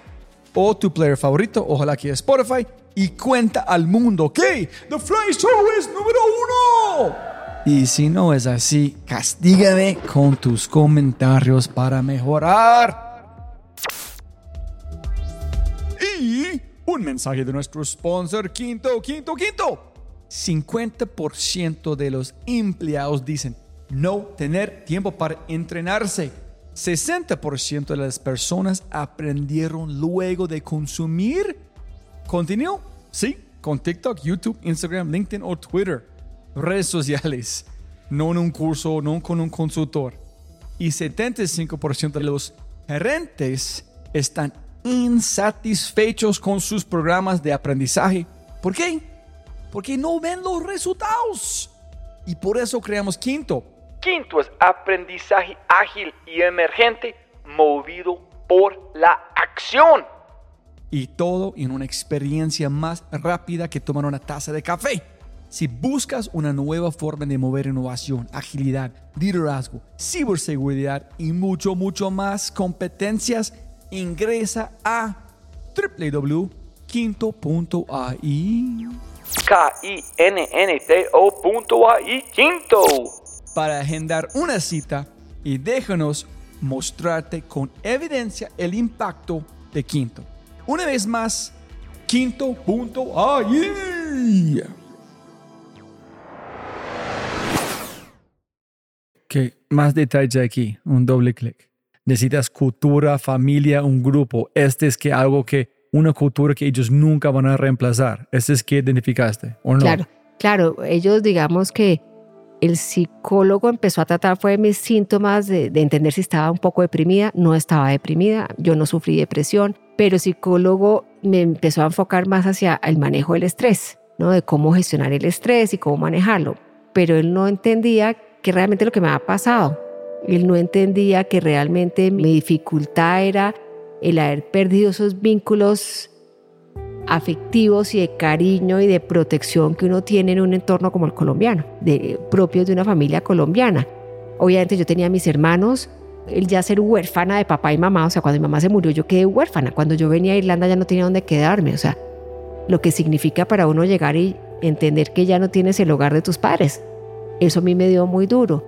o tu player favorito, ojalá que Spotify, y cuenta al mundo que The Fly Show es número uno. Y si no es así, castígame con tus comentarios para mejorar. Y un mensaje de nuestro sponsor, Quinto, Quinto, Quinto. 50% de los empleados dicen no tener tiempo para entrenarse. 60% de las personas aprendieron luego de consumir contenido. Sí, con TikTok, YouTube, Instagram, LinkedIn o Twitter. Redes sociales. No en un curso, no con un consultor. Y 75% de los gerentes están insatisfechos con sus programas de aprendizaje. ¿Por qué? Porque no ven los resultados. Y por eso creamos Quinto. Quinto es aprendizaje ágil y emergente movido por la acción. Y todo en una experiencia más rápida que tomar una taza de café. Si buscas una nueva forma de mover innovación, agilidad, liderazgo, ciberseguridad y mucho, mucho más competencias, ingresa a www.quinto.ai. K-I-N-N-T-O.ai quinto. Para agendar una cita y déjanos mostrarte con evidencia el impacto de Quinto. Una vez más, quinto.ai. ¿Qué más detalles aquí? Un doble clic. Necesitas cultura, familia, un grupo. Este es que algo que, una cultura que ellos nunca van a reemplazar. Este es que identificaste, ¿o no? Claro, claro. Ellos digamos que el psicólogo empezó a tratar fue mis síntomas de, entender si estaba un poco deprimida. No estaba deprimida, yo no sufrí depresión, pero el psicólogo me empezó a enfocar más hacia el manejo del estrés, ¿no? de cómo gestionar el estrés y cómo manejarlo. Pero él no entendía que realmente lo que me había pasado. Él no entendía que realmente mi dificultad era el haber perdido esos vínculos afectivos y de cariño y de protección que uno tiene en un entorno como el colombiano, de, propios de una familia colombiana. Obviamente yo tenía mis hermanos, el ya ser huérfana de papá y mamá, o sea, cuando mi mamá se murió yo quedé huérfana, cuando yo venía a Irlanda ya no tenía dónde quedarme, o sea, lo que significa para uno llegar y entender que ya no tienes el hogar de tus padres. Eso a mí me dio muy duro,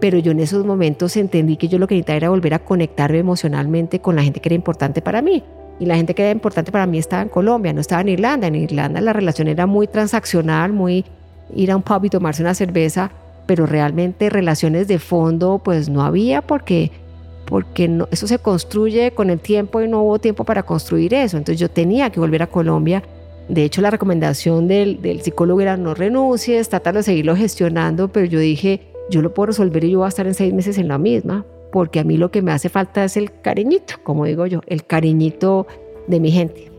pero yo en esos momentos entendí que yo lo que necesitaba era volver a conectarme emocionalmente con la gente que era importante para mí y la gente que era importante para mí estaba en Colombia, no estaba en Irlanda. En Irlanda la relación era muy transaccional, muy ir a un pub y tomarse una cerveza, pero realmente relaciones de fondo pues no había porque porque no, eso se construye con el tiempo y no hubo tiempo para construir eso. Entonces yo tenía que volver a Colombia. De hecho, la recomendación del, del psicólogo era no renuncies, trata de seguirlo gestionando, pero yo dije, yo lo puedo resolver y yo voy a estar en seis meses en la misma porque a mí lo que me hace falta es el cariñito, como digo yo, el cariñito de mi gente.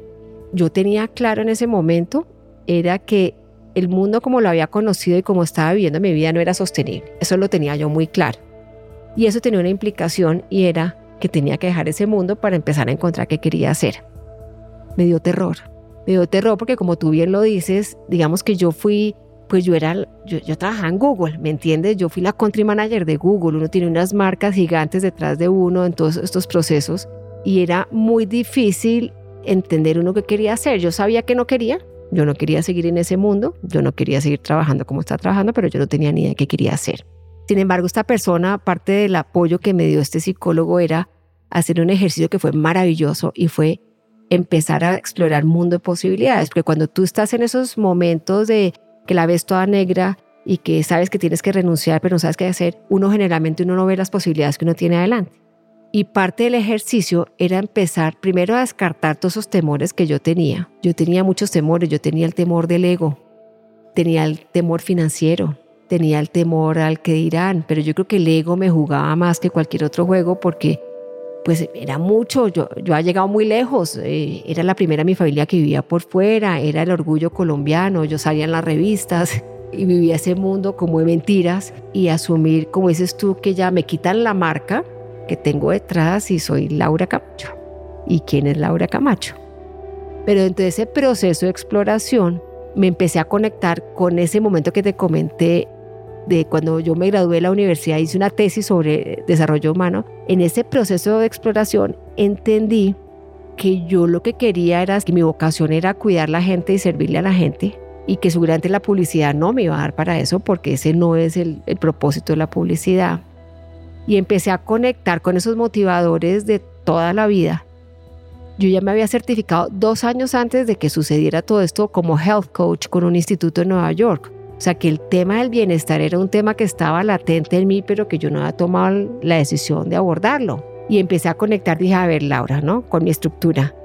Yo tenía claro en ese momento era que el mundo como lo había conocido y como estaba viviendo mi vida no era sostenible. Eso lo tenía yo muy claro. Y eso tenía una implicación y era que tenía que dejar ese mundo para empezar a encontrar qué quería hacer. Me dio terror. Me dio terror porque como tú bien lo dices, digamos que yo fui pues yo era, yo, yo, trabajaba en Google, ¿me entiendes? Yo fui la country manager de Google, uno tiene unas marcas gigantes detrás de uno en todos estos procesos y era muy difícil entender uno qué quería hacer. Yo sabía que no quería, yo no quería seguir en ese mundo, yo no quería seguir trabajando como estaba trabajando, pero yo no tenía ni idea de qué quería hacer. Sin embargo, esta persona, parte del apoyo que me dio este psicólogo era hacer un ejercicio que fue maravilloso y fue empezar a explorar mundo de posibilidades, porque cuando tú estás en esos momentos de que la ves toda negra y que sabes que tienes que renunciar, pero no sabes qué hacer, uno generalmente uno no ve las posibilidades que uno tiene adelante. Y parte del ejercicio era empezar primero a descartar todos esos temores que yo tenía. Yo tenía muchos temores, yo tenía el temor del ego, tenía el temor financiero, tenía el temor al que dirán, pero yo creo que el ego me jugaba más que cualquier otro juego porque pues era mucho, yo, yo había llegado muy lejos, eh, era la primera de mi familia que vivía por fuera, era el orgullo colombiano, yo salía en las revistas y vivía ese mundo como de mentiras y asumir, como dices tú, que ya me quitan la marca que tengo detrás y soy Laura Camacho. ¿Y quién es Laura Camacho? Pero dentro de ese proceso de exploración me empecé a conectar con ese momento que te comenté de cuando yo me gradué de la universidad, hice una tesis sobre desarrollo humano, en ese proceso de exploración entendí que yo lo que quería era que mi vocación era cuidar a la gente y servirle a la gente y que seguramente la publicidad no me iba a dar para eso porque ese no es el, el propósito de la publicidad. Y empecé a conectar con esos motivadores de toda la vida. Yo ya me había certificado dos años antes de que sucediera todo esto como health coach con un instituto en Nueva York. O sea, que el tema del bienestar era un tema que estaba latente en mí, pero que yo no había tomado la decisión de abordarlo. Y empecé a conectar, dije, a ver, Laura, ¿no? Con mi estructura.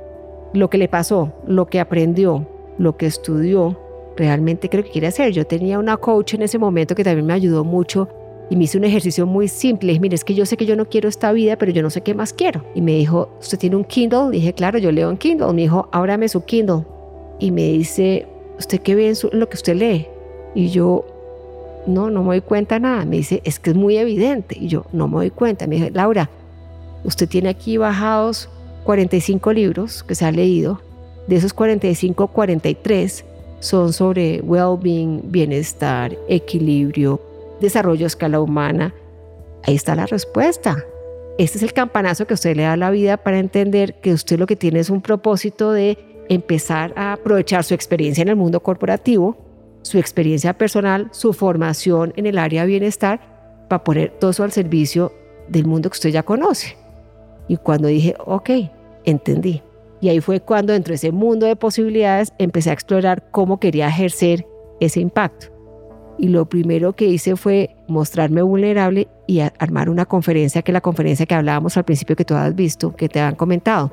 Lo que le pasó, lo que aprendió, lo que estudió, realmente creo que quiere hacer. Yo tenía una coach en ese momento que también me ayudó mucho y me hizo un ejercicio muy simple. Mire, es que yo sé que yo no quiero esta vida, pero yo no sé qué más quiero. Y me dijo, ¿usted tiene un Kindle? dije, claro, yo leo en Kindle. Me dijo, ábrame su Kindle. Y me dice, ¿usted qué ve en lo que usted lee? Y yo, no, no me doy cuenta nada. Me dice, es que es muy evidente. Y yo, no me doy cuenta. Me dice, Laura, usted tiene aquí bajados 45 libros que se ha leído. De esos 45, 43 son sobre well-being, bienestar, equilibrio, desarrollo a escala humana. Ahí está la respuesta. Este es el campanazo que usted le da a la vida para entender que usted lo que tiene es un propósito de empezar a aprovechar su experiencia en el mundo corporativo su experiencia personal, su formación en el área de bienestar, para poner todo eso al servicio del mundo que usted ya conoce. Y cuando dije, ok, entendí. Y ahí fue cuando dentro de ese mundo de posibilidades empecé a explorar cómo quería ejercer ese impacto. Y lo primero que hice fue mostrarme vulnerable y armar una conferencia, que es la conferencia que hablábamos al principio que tú has visto, que te han comentado.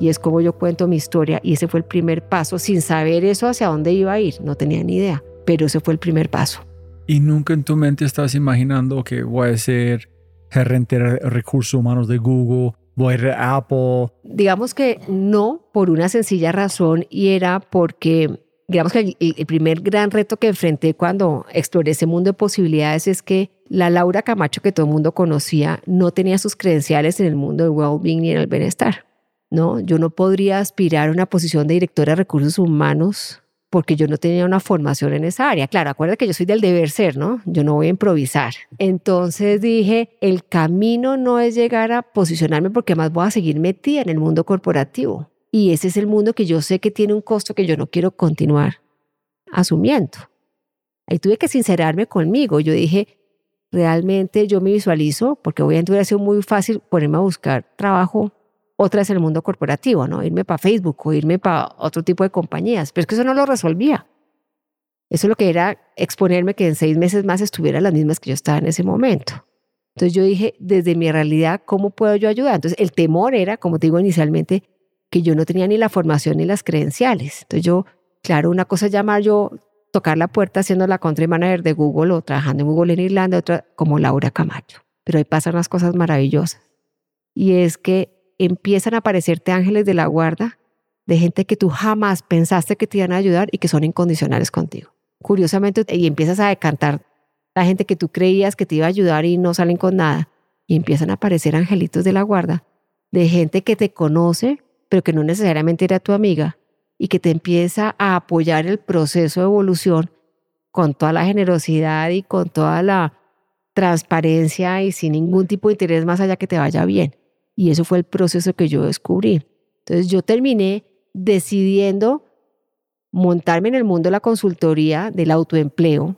Y es como yo cuento mi historia y ese fue el primer paso sin saber eso hacia dónde iba a ir, no tenía ni idea, pero ese fue el primer paso. ¿Y nunca en tu mente estabas imaginando que voy a ser gerente de recursos humanos de Google, voy a ir a Apple? Digamos que no, por una sencilla razón y era porque digamos que el, primer gran reto que enfrenté cuando exploré ese mundo de posibilidades es que la Laura Camacho que todo el mundo conocía no tenía sus credenciales en el mundo del well-being ni en el bienestar. No, yo no podría aspirar a una posición de directora de recursos humanos porque yo no tenía una formación en esa área. Claro, acuérdate que yo soy del deber ser, ¿no? Yo no voy a improvisar. Entonces dije, el camino no es llegar a posicionarme porque más voy a seguir metida en el mundo corporativo. Y ese es el mundo que yo sé que tiene un costo que yo no quiero continuar asumiendo. Ahí tuve que sincerarme conmigo. Yo dije, realmente yo me visualizo, porque obviamente hubiera sido muy fácil ponerme a buscar trabajo otra es el mundo corporativo, ¿no? Irme para Facebook o irme para otro tipo de compañías. Pero es que eso no lo resolvía. Eso lo que era exponerme que en seis meses más estuviera las mismas que yo estaba en ese momento. Entonces yo dije, desde mi realidad, ¿cómo puedo yo ayudar? Entonces el temor era, como te digo inicialmente, que yo no tenía ni la formación ni las credenciales. Entonces yo, claro, una cosa es llamar yo, tocar la puerta siendo la country manager de Google o trabajando en Google en Irlanda, otra como Laura Camacho. Pero ahí pasan las cosas maravillosas. Y es que empiezan a aparecerte ángeles de la guarda de gente que tú jamás pensaste que te iban a ayudar y que son incondicionales contigo. Curiosamente, y empiezas a decantar la gente que tú creías que te iba a ayudar y no salen con nada, y empiezan a aparecer angelitos de la guarda de gente que te conoce, pero que no necesariamente era tu amiga, y que te empieza a apoyar el proceso de evolución con toda la generosidad y con toda la transparencia y sin ningún tipo de interés más allá que te vaya bien. Y eso fue el proceso que yo descubrí. Entonces yo terminé decidiendo montarme en el mundo la consultoría del autoempleo.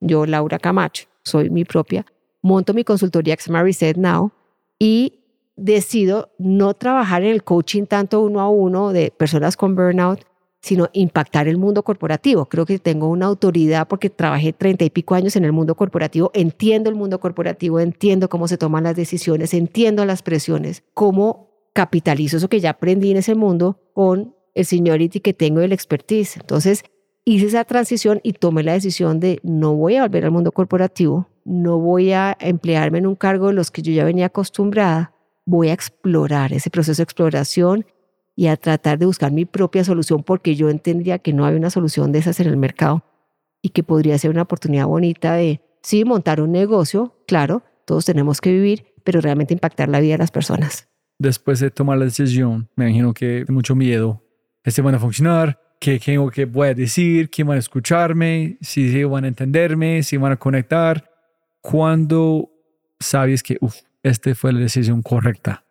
Yo, Laura Camacho, soy mi propia, monto mi consultoría que se llama Reset Now y decido no trabajar en el coaching tanto uno a uno de personas con burnout, sino impactar el mundo corporativo. Creo que tengo una autoridad porque trabajé treinta y pico años en el mundo corporativo, entiendo el mundo corporativo, entiendo cómo se toman las decisiones, entiendo las presiones, cómo capitalizo eso que ya aprendí en ese mundo con el seniority que tengo y el expertise. Entonces, hice esa transición y tomé la decisión de no voy a volver al mundo corporativo, no voy a emplearme en un cargo de los que yo ya venía acostumbrada, voy a explorar ese proceso de exploración y a tratar de buscar mi propia solución porque yo entendía que no había una solución de esas en el mercado y que podría ser una oportunidad bonita de, sí, montar un negocio, claro, todos tenemos que vivir, pero realmente impactar la vida de las personas. Después de tomar la decisión, me imagino que mucho miedo. ¿Este van a funcionar? ¿Qué tengo que voy decir? ¿Quién van a escucharme? ¿Si van a entenderme? ¿Si van a conectar? ¿Cuándo sabes que, esta fue la decisión correcta?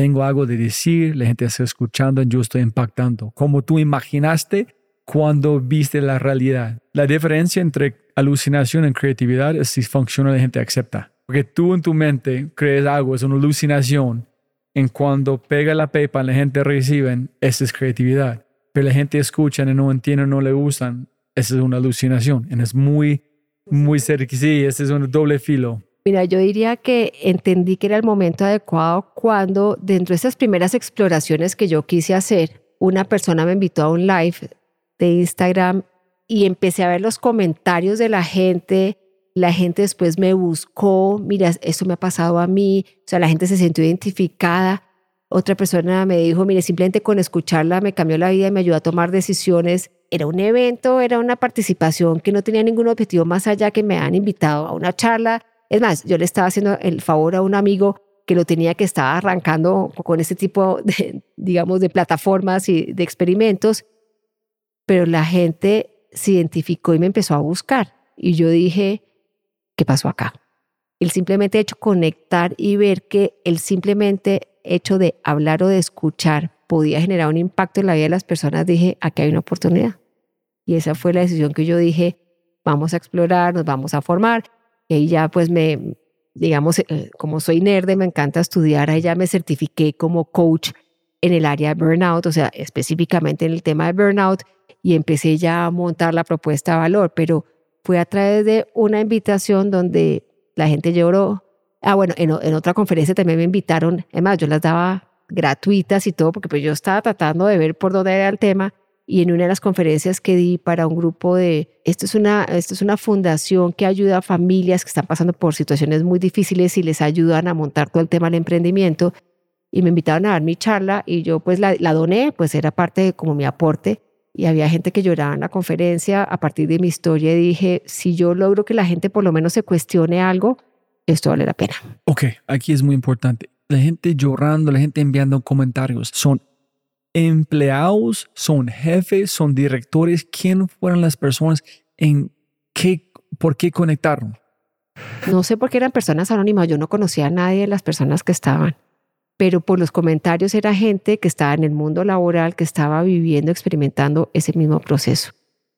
Tengo algo de decir, la gente está escuchando, yo estoy impactando. Como tú imaginaste cuando viste la realidad. La diferencia entre alucinación y creatividad es si funciona, la gente acepta. Porque tú en tu mente crees algo, es una alucinación. En cuando pega la pepa, la gente recibe, esa es creatividad. Pero la gente escucha y no entiende, no le gustan, esa es una alucinación. Y es muy, muy cerca. Sí, ese es un doble filo. Mira, yo diría que entendí que era el momento adecuado cuando dentro de esas primeras exploraciones que yo quise hacer, una persona me invitó a un live de Instagram y empecé a ver los comentarios de la gente. La gente después me buscó, mira, esto me ha pasado a mí, o sea, la gente se sintió identificada. Otra persona me dijo, mire, simplemente con escucharla me cambió la vida y me ayudó a tomar decisiones. Era un evento, era una participación que no tenía ningún objetivo más allá que me han invitado a una charla es más, yo le estaba haciendo el favor a un amigo que lo tenía que estaba arrancando con este tipo de, digamos, de plataformas y de experimentos, pero la gente se identificó y me empezó a buscar. Y yo dije, ¿qué pasó acá? El simplemente hecho conectar y ver que el simplemente hecho de hablar o de escuchar podía generar un impacto en la vida de las personas, dije, aquí hay una oportunidad. Y esa fue la decisión que yo dije, vamos a explorar, nos vamos a formar. Y ya pues me digamos, eh, como soy nerd, me encanta estudiar, ahí ya me certifiqué como coach en el área de burnout, o sea, específicamente en el tema de burnout, y empecé ya a montar la propuesta de valor, pero fue a través de una invitación donde la gente lloró. Ah, bueno, en, en otra conferencia también me invitaron, además yo las daba gratuitas y todo, porque pues yo estaba tratando de ver por dónde era el tema, y en una de las conferencias que di para un grupo de, esto es una, esto es una fundación que ayuda a familias que están pasando por situaciones muy difíciles y les ayudan a montar todo el tema del emprendimiento, y me invitaron a dar mi charla y yo pues la, la doné, pues era parte de como mi aporte y había gente que lloraba en la conferencia a partir de mi historia dije, si yo logro que la gente por lo menos se cuestione algo, esto vale la pena. Ok, aquí es muy importante. La gente llorando, la gente enviando comentarios, ¿son empleados, son jefes, son directores? ¿Quién fueron las personas? ¿En qué, por qué conectaron? No sé por qué eran personas anónimas, yo no conocía a nadie de las personas que estaban pero por los comentarios era gente que estaba en el mundo laboral, que estaba viviendo, experimentando ese mismo proceso.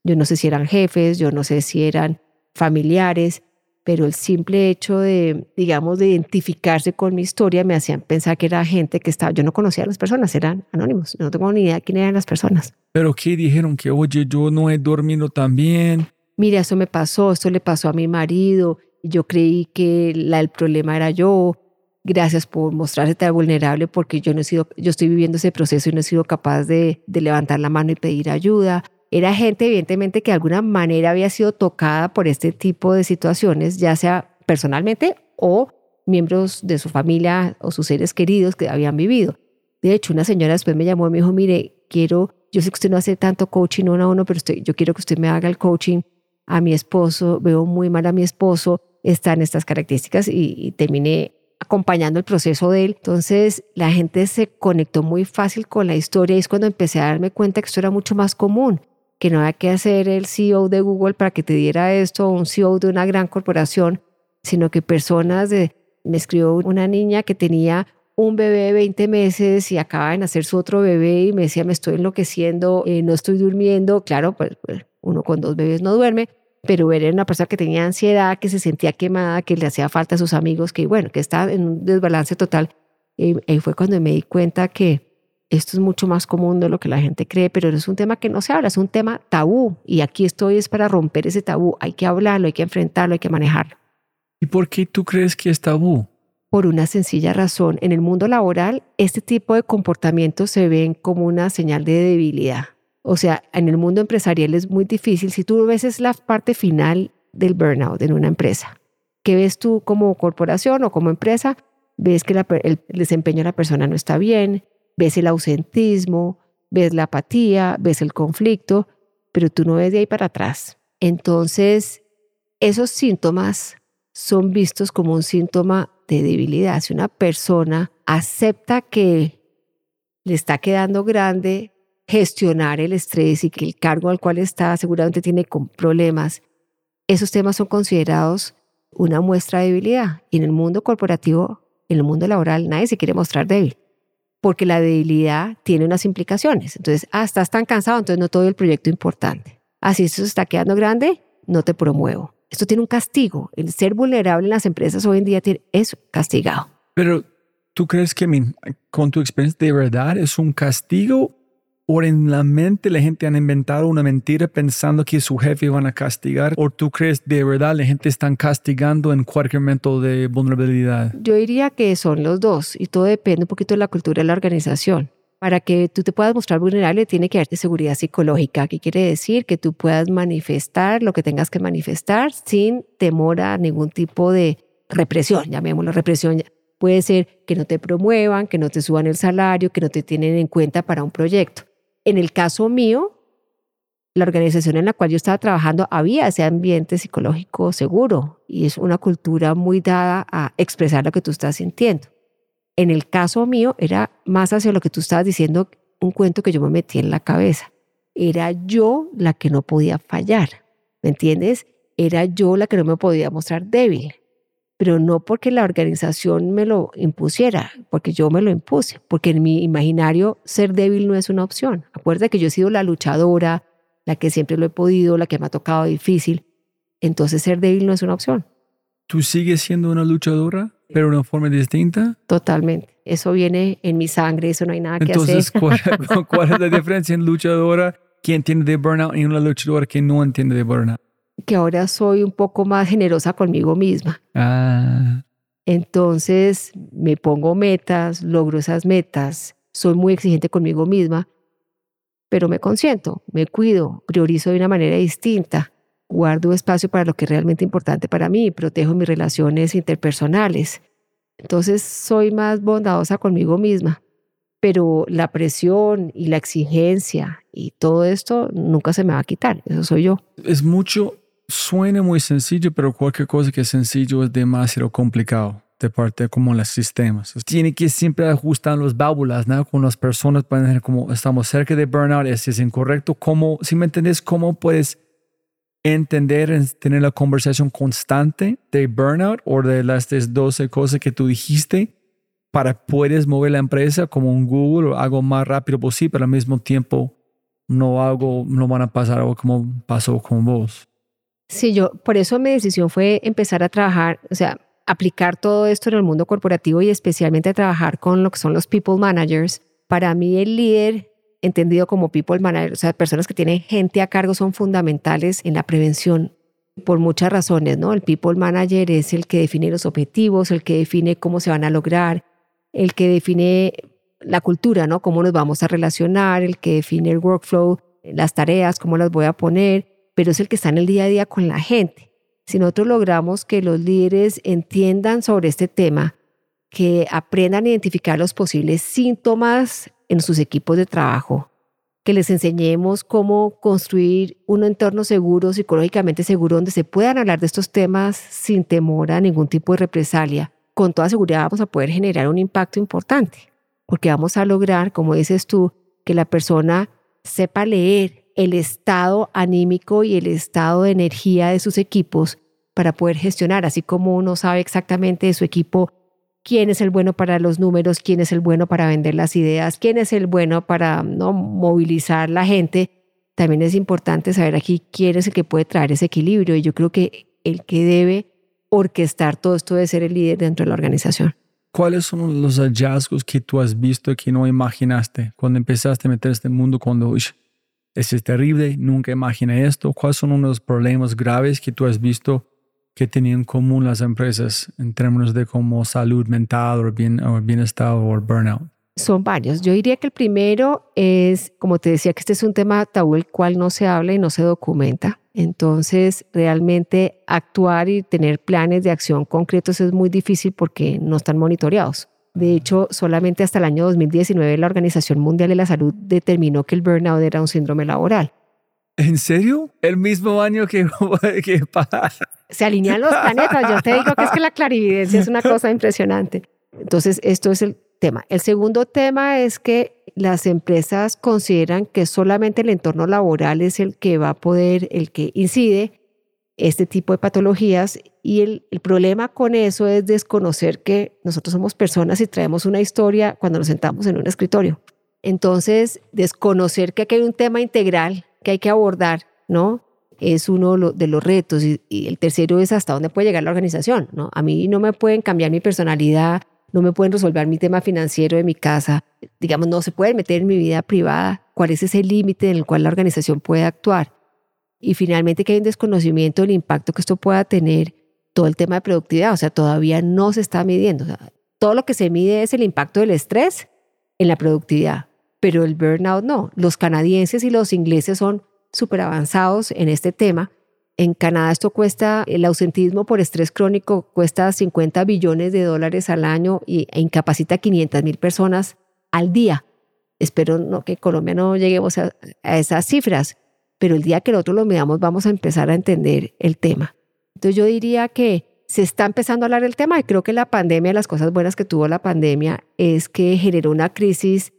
Yo no sé si eran jefes, yo no sé si eran familiares, pero el simple hecho de, digamos, de identificarse con mi historia me hacían pensar que era gente que estaba, yo no conocía a las personas, eran anónimos, no tengo ni idea de quién eran las personas. Pero ¿qué dijeron? Que, oye, yo no he dormido tan bien. Mira, eso me pasó, esto le pasó a mi marido, yo creí que la, el problema era yo, gracias por mostrarse tan vulnerable porque yo no he sido, yo estoy viviendo ese proceso y no he sido capaz de, de levantar la mano y pedir ayuda. Era gente evidentemente que de alguna manera había sido tocada por este tipo de situaciones, ya sea personalmente o miembros de su familia o sus seres queridos que habían vivido. De hecho, una señora después me llamó y me dijo, mire, quiero, yo sé que usted no hace tanto coaching uno a uno, pero yo quiero que usted me haga el coaching a mi esposo, veo muy mal a mi esposo, están estas características y, y terminé acompañando el proceso de él. Entonces la gente se conectó muy fácil con la historia y es cuando empecé a darme cuenta que esto era mucho más común, que no había que hacer el CEO de Google para que te diera esto un CEO de una gran corporación, sino que personas de... Me escribió una niña que tenía un bebé de 20 meses y acaba de nacer su otro bebé y me decía, me estoy enloqueciendo, eh, no estoy durmiendo. Claro, pues, pues uno con dos bebés no duerme, pero era una persona que tenía ansiedad, que se sentía quemada, que le hacía falta a sus amigos, que bueno, que estaba en un desbalance total. Y ahí fue cuando me di cuenta que esto es mucho más común de lo que la gente cree, pero es un tema que no se habla, es un tema tabú. Y aquí estoy es para romper ese tabú. Hay que hablarlo, hay que enfrentarlo, hay que manejarlo. ¿Y por qué tú crees que es tabú? Por una sencilla razón. En el mundo laboral, este tipo de comportamientos se ven como una señal de debilidad. O sea, en el mundo empresarial es muy difícil. Si tú ves es la parte final del burnout en una empresa, ¿qué ves tú como corporación o como empresa? Ves que el desempeño de la persona no está bien, ves el ausentismo, ves la apatía, ves el conflicto, pero tú no ves de ahí para atrás. Entonces, esos síntomas son vistos como un síntoma de debilidad. Si una persona acepta que le está quedando grande gestionar el estrés y que el cargo al cual está seguramente tiene problemas, esos temas son considerados una muestra de debilidad. Y en el mundo corporativo, en el mundo laboral, nadie se quiere mostrar débil, porque la debilidad tiene unas implicaciones. Entonces, ah, estás tan cansado, entonces no todo el proyecto importante. Así, ah, esto se está quedando grande, no te promuevo. Esto tiene un castigo. El ser vulnerable en las empresas hoy en día es castigado. Pero, ¿tú crees que con tu experiencia de verdad es un castigo o en la mente la gente ha inventado una mentira pensando que su jefe van a castigar? ¿O tú crees de verdad la gente está castigando en cualquier momento de vulnerabilidad? Yo diría que son los dos y todo depende un poquito de la cultura de la organización. Para que tú te puedas mostrar vulnerable tiene que darte seguridad psicológica. ¿Qué quiere decir? Que tú puedas manifestar lo que tengas que manifestar sin temor a ningún tipo de represión, llamémoslo represión. Puede ser que no te promuevan, que no te suban el salario, que no te tienen en cuenta para un proyecto. En el caso mío, la organización en la cual yo estaba trabajando había ese ambiente psicológico seguro y es una cultura muy dada a expresar lo que tú estás sintiendo. En el caso mío era más hacia lo que tú estabas diciendo, un cuento que yo me metí en la cabeza. Era yo la que no podía fallar, ¿me entiendes? Era yo la que no me podía mostrar débil pero no porque la organización me lo impusiera, porque yo me lo impuse, porque en mi imaginario ser débil no es una opción. Acuérdate que yo he sido la luchadora, la que siempre lo he podido, la que me ha tocado difícil. Entonces ser débil no es una opción. ¿Tú sigues siendo una luchadora, pero de una forma distinta? Totalmente. Eso viene en mi sangre, eso no hay nada que Entonces, hacer. ¿cuál, cuál es la diferencia en luchadora que entiende de burnout y una luchadora que no entiende de burnout? Que ahora soy un poco más generosa conmigo misma. Ah, Entonces me pongo metas, logro esas metas, soy muy exigente conmigo misma, pero me consiento, me cuido, priorizo de una manera distinta, guardo espacio para lo que es realmente importante para mí, protejo mis relaciones interpersonales. Entonces soy más bondadosa conmigo misma, pero la presión y la exigencia y todo esto nunca se me va a quitar, eso soy yo. es mucho, suena muy sencillo, pero cualquier cosa que es sencillo es demasiado complicado de parte como los sistemas. Tiene que siempre ajustar las válvulas, ¿no? Con las personas pueden decir como estamos cerca de burnout, ese es incorrecto. ¿Cómo, si me entiendes, cómo puedes entender, en- tener la conversación constante de burnout o de las 12 cosas que tú dijiste para puedes mover la empresa como un Google o algo más rápido posible, pero al mismo tiempo no algo, no van a pasar algo como pasó con vos. Sí, yo, por eso mi decisión fue empezar a trabajar, o sea, aplicar todo esto en el mundo corporativo y especialmente trabajar con lo que son los people managers. Para mí el líder, entendido como people manager, o sea, personas que tienen gente a cargo son fundamentales en la prevención por muchas razones, ¿no? El people manager es el que define los objetivos, el que define cómo se van a lograr, el que define la cultura, ¿no? Cómo nos vamos a relacionar, el que define el workflow, las tareas, cómo las voy a poner, pero es el que está en el día a día con la gente. Si nosotros logramos que los líderes entiendan sobre este tema, que aprendan a identificar los posibles síntomas en sus equipos de trabajo, que les enseñemos cómo construir un entorno seguro, psicológicamente seguro, donde se puedan hablar de estos temas sin temor a ningún tipo de represalia, con toda seguridad vamos a poder generar un impacto importante, porque vamos a lograr, como dices tú, que la persona sepa leer el estado anímico y el estado de energía de sus equipos para poder gestionar, así como uno sabe exactamente de su equipo quién es el bueno para los números, quién es el bueno para vender las ideas, quién es el bueno para ¿no? movilizar la gente. También es importante saber aquí quién es el que puede traer ese equilibrio y yo creo que el que debe orquestar todo esto debe ser el líder dentro de la organización. ¿Cuáles son los hallazgos que tú has visto que no imaginaste cuando empezaste a meter este mundo? Cuando, es terrible, nunca imaginé esto. ¿Cuáles son unos problemas graves que tú has visto que tenían en común las empresas en términos de como salud mental o, bien, o bienestar o burnout? Son varios. Yo diría que el primero es, como te decía, que este es un tema tabú el cual no se habla y no se documenta. Entonces, realmente actuar y tener planes de acción concretos es muy difícil porque no están monitoreados. De hecho, solamente hasta el año 2019 la Organización Mundial de la Salud determinó que el burnout era un síndrome laboral. ¿En serio? ¿El mismo año que, que pasa? Se alinean los planetas. Yo te digo que es que la clarividencia es una cosa impresionante. Entonces, esto es el tema. El segundo tema es que las empresas consideran que solamente el entorno laboral es el que va a poder, el que incide este tipo de patologías y el, el, problema con eso es desconocer que nosotros somos personas y traemos una historia cuando nos sentamos en un escritorio. Entonces, desconocer que aquí hay un tema integral que hay que abordar, ¿no? Es uno de los retos y, y el tercero es hasta dónde puede llegar la organización, ¿no? A mí no me pueden cambiar mi personalidad, no me pueden resolver mi tema financiero de mi casa, digamos, no se pueden meter en mi vida privada, cuál es ese límite en el cual la organización puede actuar. Y finalmente que hay un desconocimiento del impacto que esto pueda tener todo el tema de productividad, o sea, todavía no se está midiendo. O sea, todo lo que se mide es el impacto del estrés en la productividad, pero el burnout no. Los canadienses y los ingleses son súper avanzados en este tema. En Canadá esto cuesta, el ausentismo por estrés crónico cuesta 50 billones de dólares al año y, e incapacita a 500 mil personas al día. Espero no, que Colombia no lleguemos a, a esas cifras, pero el día que nosotros lo midamos vamos a empezar a entender el tema. Entonces yo diría que se está empezando a hablar del tema y creo que la pandemia, las cosas buenas que tuvo la pandemia es que generó una crisis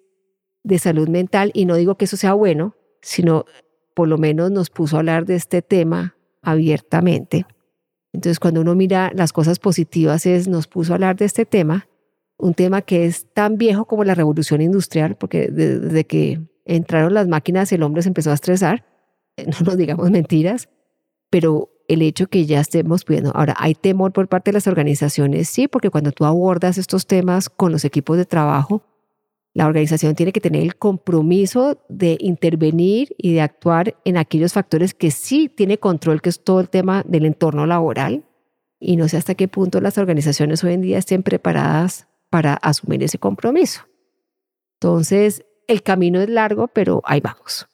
de salud mental y no digo que eso sea bueno, sino por lo menos nos puso a hablar de este tema abiertamente. Entonces cuando uno mira las cosas positivas es nos puso a hablar de este tema, un tema que es tan viejo como la revolución industrial, porque desde que entraron las máquinas el hombre se empezó a estresar, no nos digamos mentiras, pero el hecho que ya estemos pudiendo. Ahora, ¿hay temor por parte de las organizaciones? Sí, porque cuando tú abordas estos temas con los equipos de trabajo, la organización tiene que tener el compromiso de intervenir y de actuar en aquellos factores que sí tiene control, que es todo el tema del entorno laboral. Y no sé hasta qué punto las organizaciones hoy en día estén preparadas para asumir ese compromiso. Entonces, el camino es largo, pero ahí vamos.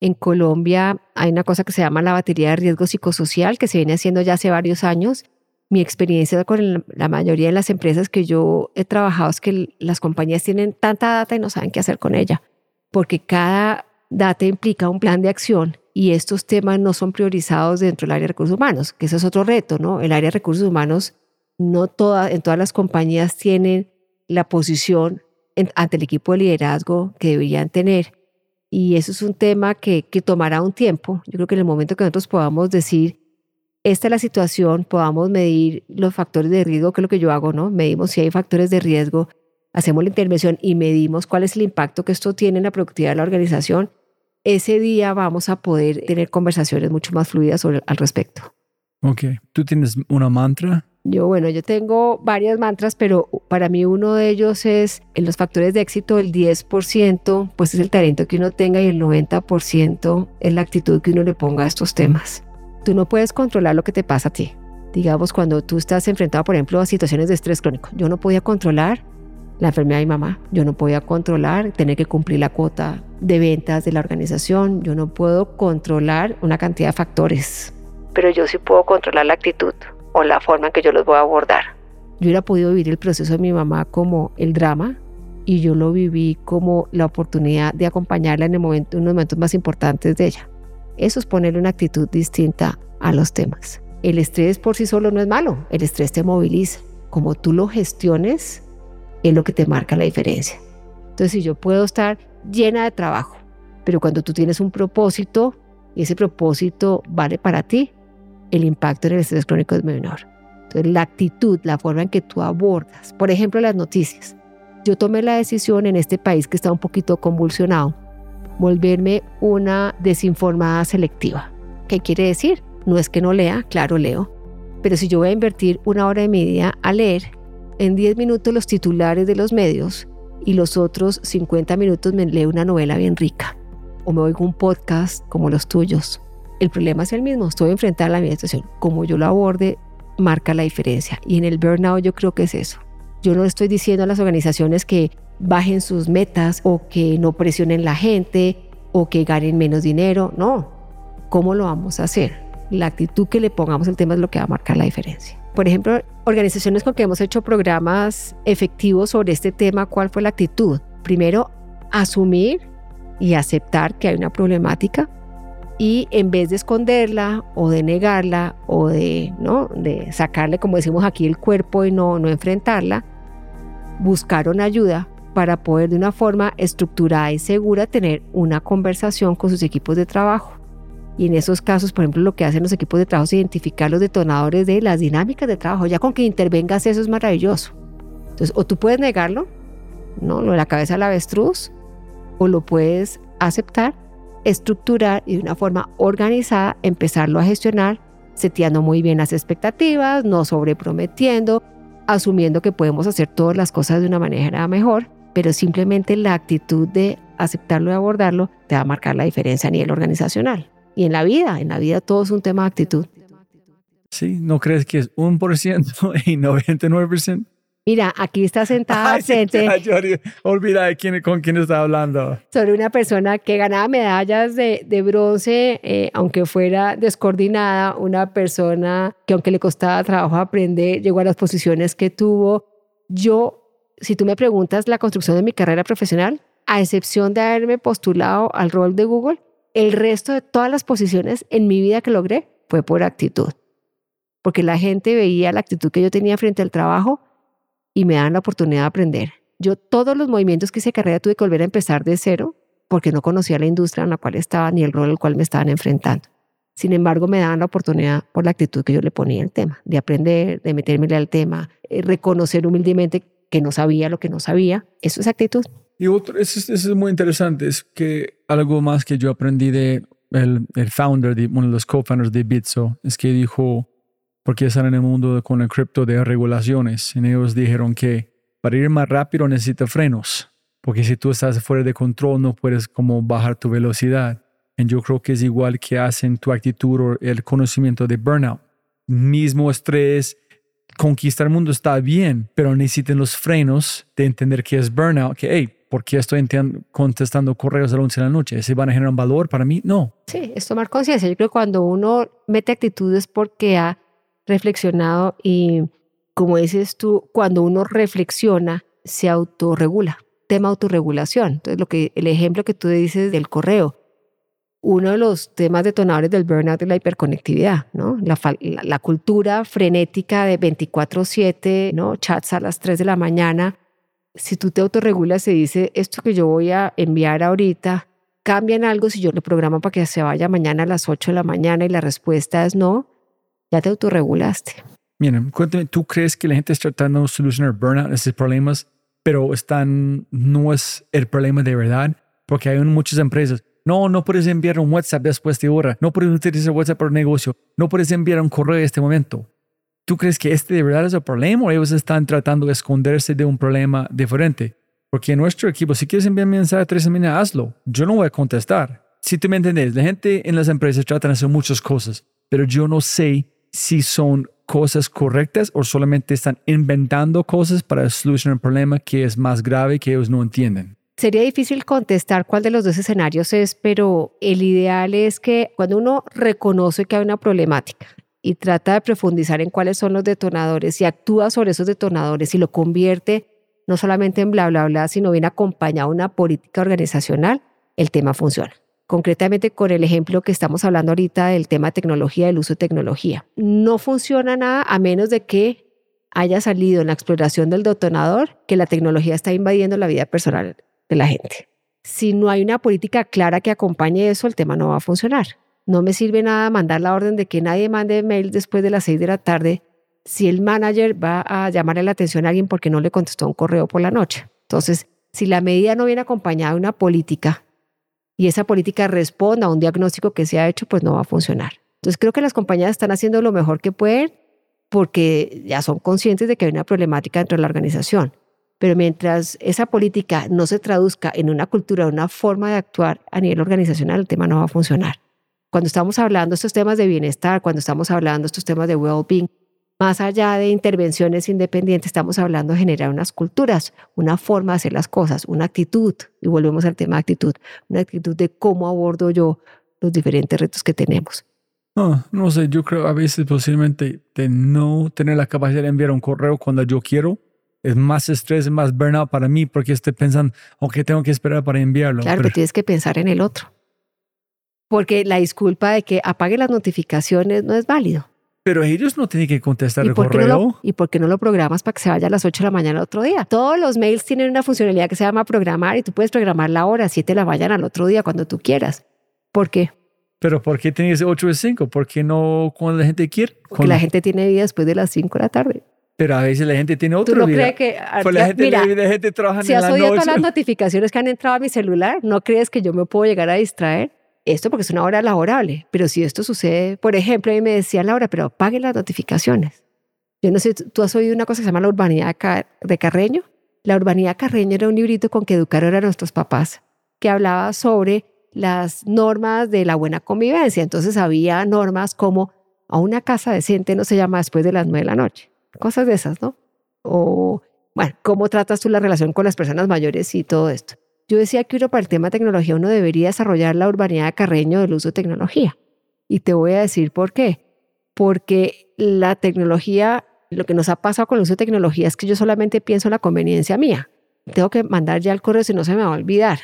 En Colombia hay una cosa que se llama la batería de riesgo psicosocial, que se viene haciendo ya hace varios años. Mi experiencia con la mayoría de las empresas que yo he trabajado es que las compañías tienen tanta data y no saben qué hacer con ella, porque cada data implica un plan de acción y estos temas no son priorizados dentro del área de recursos humanos, que ese es otro reto, ¿no? El área de recursos humanos no toda, en todas las compañías tienen la posición ante el equipo de liderazgo que deberían tener. Y eso es un tema que, que tomará un tiempo. Yo creo que en el momento que nosotros podamos decir, esta es la situación, podamos medir los factores de riesgo, que es lo que yo hago, ¿no? Medimos si hay factores de riesgo, hacemos la intervención y medimos cuál es el impacto que esto tiene en la productividad de la organización. Ese día vamos a poder tener conversaciones mucho más fluidas al respecto. Ok, ¿tú tienes una mantra yo, bueno, yo tengo varias mantras, pero para mí uno de ellos es en los factores de éxito, el 10% pues es el talento que uno tenga y el 90% es la actitud que uno le ponga a estos temas. Tú no puedes controlar lo que te pasa a ti. Digamos, cuando tú estás enfrentado, por ejemplo, a situaciones de estrés crónico, yo no podía controlar la enfermedad de mi mamá, yo no podía controlar tener que cumplir la cuota de ventas de la organización, yo no puedo controlar una cantidad de factores. Pero yo sí puedo controlar la actitud o la forma en que yo los voy a abordar. Yo hubiera podido vivir el proceso de mi mamá como el drama y yo lo viví como la oportunidad de acompañarla en el momentos más importantes de ella. Eso es ponerle una actitud distinta a los temas. El estrés por sí solo no es malo, el estrés te moviliza. Como tú lo gestiones es lo que te marca la diferencia. Entonces, si yo puedo estar llena de trabajo, pero cuando tú tienes un propósito y ese propósito vale para ti, el impacto en el estrés crónico es menor. Entonces, la actitud, la forma en que tú abordas, por ejemplo, las noticias. Yo tomé la decisión en este país que está un poquito convulsionado, volverme una desinformada selectiva. ¿Qué quiere decir? No es que no lea, claro leo, pero si yo voy a invertir una hora de mi día a leer, en 10 minutos los titulares de los medios y los otros 50 minutos me leo una novela bien rica o me oigo un podcast como los tuyos el problema es el mismo, estoy enfrentada a la misma situación. Como yo lo aborde, marca la diferencia. Y en el burnout yo creo que es eso. Yo no estoy diciendo a las organizaciones que bajen sus metas o que no presionen la gente o que ganen menos dinero. No. ¿Cómo lo vamos a hacer? La actitud que le pongamos al tema es lo que va a marcar la diferencia. Por ejemplo, organizaciones con que hemos hecho programas efectivos sobre este tema, ¿cuál fue la actitud? Primero, asumir y aceptar que hay una problemática y en vez de esconderla o de negarla o de, ¿no? de sacarle, como decimos aquí, el cuerpo y no, no enfrentarla, buscaron ayuda para poder de una forma estructurada y segura tener una conversación con sus equipos de trabajo. Y en esos casos, por ejemplo, lo que hacen los equipos de trabajo es identificar los detonadores de las dinámicas de trabajo. Ya con que intervengas eso es maravilloso. Entonces, o tú puedes negarlo, ¿no? Lo de la cabeza del avestruz, o lo puedes aceptar estructurar y de una forma organizada empezarlo a gestionar, seteando muy bien las expectativas, no sobreprometiendo, asumiendo que podemos hacer todas las cosas de una manera mejor, pero simplemente la actitud de aceptarlo y abordarlo te va a marcar la diferencia a nivel organizacional. Y en la vida, en la vida todo es un tema de actitud. Sí, ¿no crees que es un por ciento y 99%? Mira, aquí está sentada Ay, frente. olvida de quién, con quién está hablando. Sobre una persona que ganaba medallas de, de bronce, eh, aunque fuera descoordinada, una persona que aunque le costaba trabajo aprender, llegó a las posiciones que tuvo. Yo, si tú me preguntas la construcción de mi carrera profesional, a excepción de haberme postulado al rol de Google, el resto de todas las posiciones en mi vida que logré fue por actitud. Porque la gente veía la actitud que yo tenía frente al trabajo y me dan la oportunidad de aprender. Yo todos los movimientos que hice carrera tuve que volver a empezar de cero porque no conocía la industria en la cual estaba ni el rol al cual me estaban enfrentando. Sin embargo, me daban la oportunidad por la actitud que yo le ponía al tema, de aprender, de meterme al tema, eh, reconocer humildemente que no sabía lo que no sabía. Eso es actitud. Y otro, eso, es muy interesante, es que algo más que yo aprendí de el, el founder, de, uno de los co-founders de Bitso, es que dijo, porque están en el mundo con el cripto de regulaciones, y ellos dijeron que para ir más rápido necesita frenos, porque si tú estás fuera de control no puedes como bajar tu velocidad. Y yo creo que es igual que hacen tu actitud o el conocimiento de burnout. Mismo estrés, conquistar el mundo está bien, pero necesitan los frenos de entender que es burnout, que, hey, ¿por qué estoy contestando correos a las 11 de la noche? ¿Se van a generar valor para mí? No. Sí, es tomar conciencia. Yo creo que cuando uno mete actitudes porque ha reflexionado y, como dices tú, cuando uno reflexiona, se autorregula. Tema autorregulación. Entonces, lo que, el ejemplo que tú dices del correo, uno de los temas detonadores del burnout es la hiperconectividad, ¿no? La, la, cultura frenética de 24/7, ¿no? Chats a las 3 de la mañana. Si tú te autorregulas, se dice, esto que yo voy a enviar ahorita, cambian algo si yo le programo para que se vaya mañana a las 8 de la mañana y la respuesta es no, ya te autorregulaste. Miren, cuéntame, ¿tú crees que la gente está tratando de solucionar burnout, esos problemas, pero están, no es el problema de verdad? Porque hay muchas empresas, no, no puedes enviar un WhatsApp después de hora. No puedes utilizar WhatsApp para negocio. No puedes enviar un correo en este momento. ¿Tú crees que este de verdad es el problema o ellos están tratando de esconderse de un problema diferente? Porque en nuestro equipo, si quieres enviar un mensaje a tres semanas, hazlo. Yo no voy a contestar. Si tú me entiendes, la gente en las empresas tratan de hacer muchas cosas, pero yo no sé si son cosas correctas o solamente están inventando cosas para solucionar un problema que es más grave que ellos no entienden. Sería difícil contestar cuál de los dos escenarios es, pero el ideal es que cuando uno reconoce que hay una problemática y trata de profundizar en cuáles son los detonadores y actúa sobre esos detonadores y lo convierte no solamente en bla, bla, bla, sino bien acompañado a una política organizacional, el tema funciona. Concretamente con el ejemplo que estamos hablando ahorita del tema tecnología, del uso de tecnología. No funciona nada a menos de que haya salido en la exploración del detonador que la tecnología está invadiendo la vida personal de la gente. Si no hay una política clara que acompañe eso, el tema no va a funcionar. No me sirve nada mandar la orden de que nadie mande mail después de las seis de la tarde si el manager va a llamarle la atención a alguien porque no le contestó un correo por la noche. Entonces, si la medida no viene acompañada de una política y esa política responda a un diagnóstico que se ha hecho, pues no va a funcionar. Entonces, creo que las compañías están haciendo lo mejor que pueden porque ya son conscientes de que hay una problemática dentro de la organización. Pero mientras esa política no se traduzca en una cultura, una forma de actuar a nivel organizacional, el tema no va a funcionar. Cuando estamos hablando de estos temas de bienestar, cuando estamos hablando de estos temas de well-being, más allá de intervenciones independientes, estamos hablando de generar unas culturas, una forma de hacer las cosas, una actitud, y volvemos al tema de actitud, una actitud de cómo abordo yo los diferentes retos que tenemos. No, no sé, yo creo a veces posiblemente de no tener la capacidad de enviar un correo cuando yo quiero, es más estrés, es más burnout para mí porque estoy pensando, ok, tengo que esperar para enviarlo. Claro, pero, tienes que pensar en el otro. Porque la disculpa de que apague las notificaciones no es válido. Pero ellos no tienen que contestar el correo. ¿Y por qué no lo programas para que se vaya a las 8 de la mañana el otro día? Todos los mails tienen una funcionalidad que se llama programar y tú puedes programar la hora, si te la vayan al otro día cuando tú quieras. ¿Por qué? Pero ¿por qué tienes 8 de 5? ¿Por qué no cuando la gente quiere? Porque la gente tiene vida después de las 5 de la tarde. Pero a veces la gente tiene otra ¿Tú no vida. Crees que, pues la gente, mira, la gente trabaja si has oído todas las notificaciones que han entrado a mi celular, ¿no crees que yo me puedo llegar a distraer? Esto porque es una hora laborable. Pero si esto sucede, por ejemplo, a mí me decía Laura, pero apague las notificaciones. Yo no sé, ¿tú has oído una cosa que se llama la urbanidad de Carreño? La urbanidad Carreño era un librito con que educaron a nuestros papás, que hablaba sobre las normas de la buena convivencia. Entonces había normas como a una casa decente no se llama después de las nueve de la noche cosas de esas, ¿no? O, bueno, cómo tratas tú la relación con las personas mayores y todo esto. Yo decía que uno para el tema tecnología uno debería desarrollar la urbanidad de Carreño del uso de tecnología. Y te voy a decir por qué. Porque la tecnología, lo que nos ha pasado con el uso de tecnología es que yo solamente pienso en la conveniencia mía. Tengo que mandar ya el correo si no se me va a olvidar.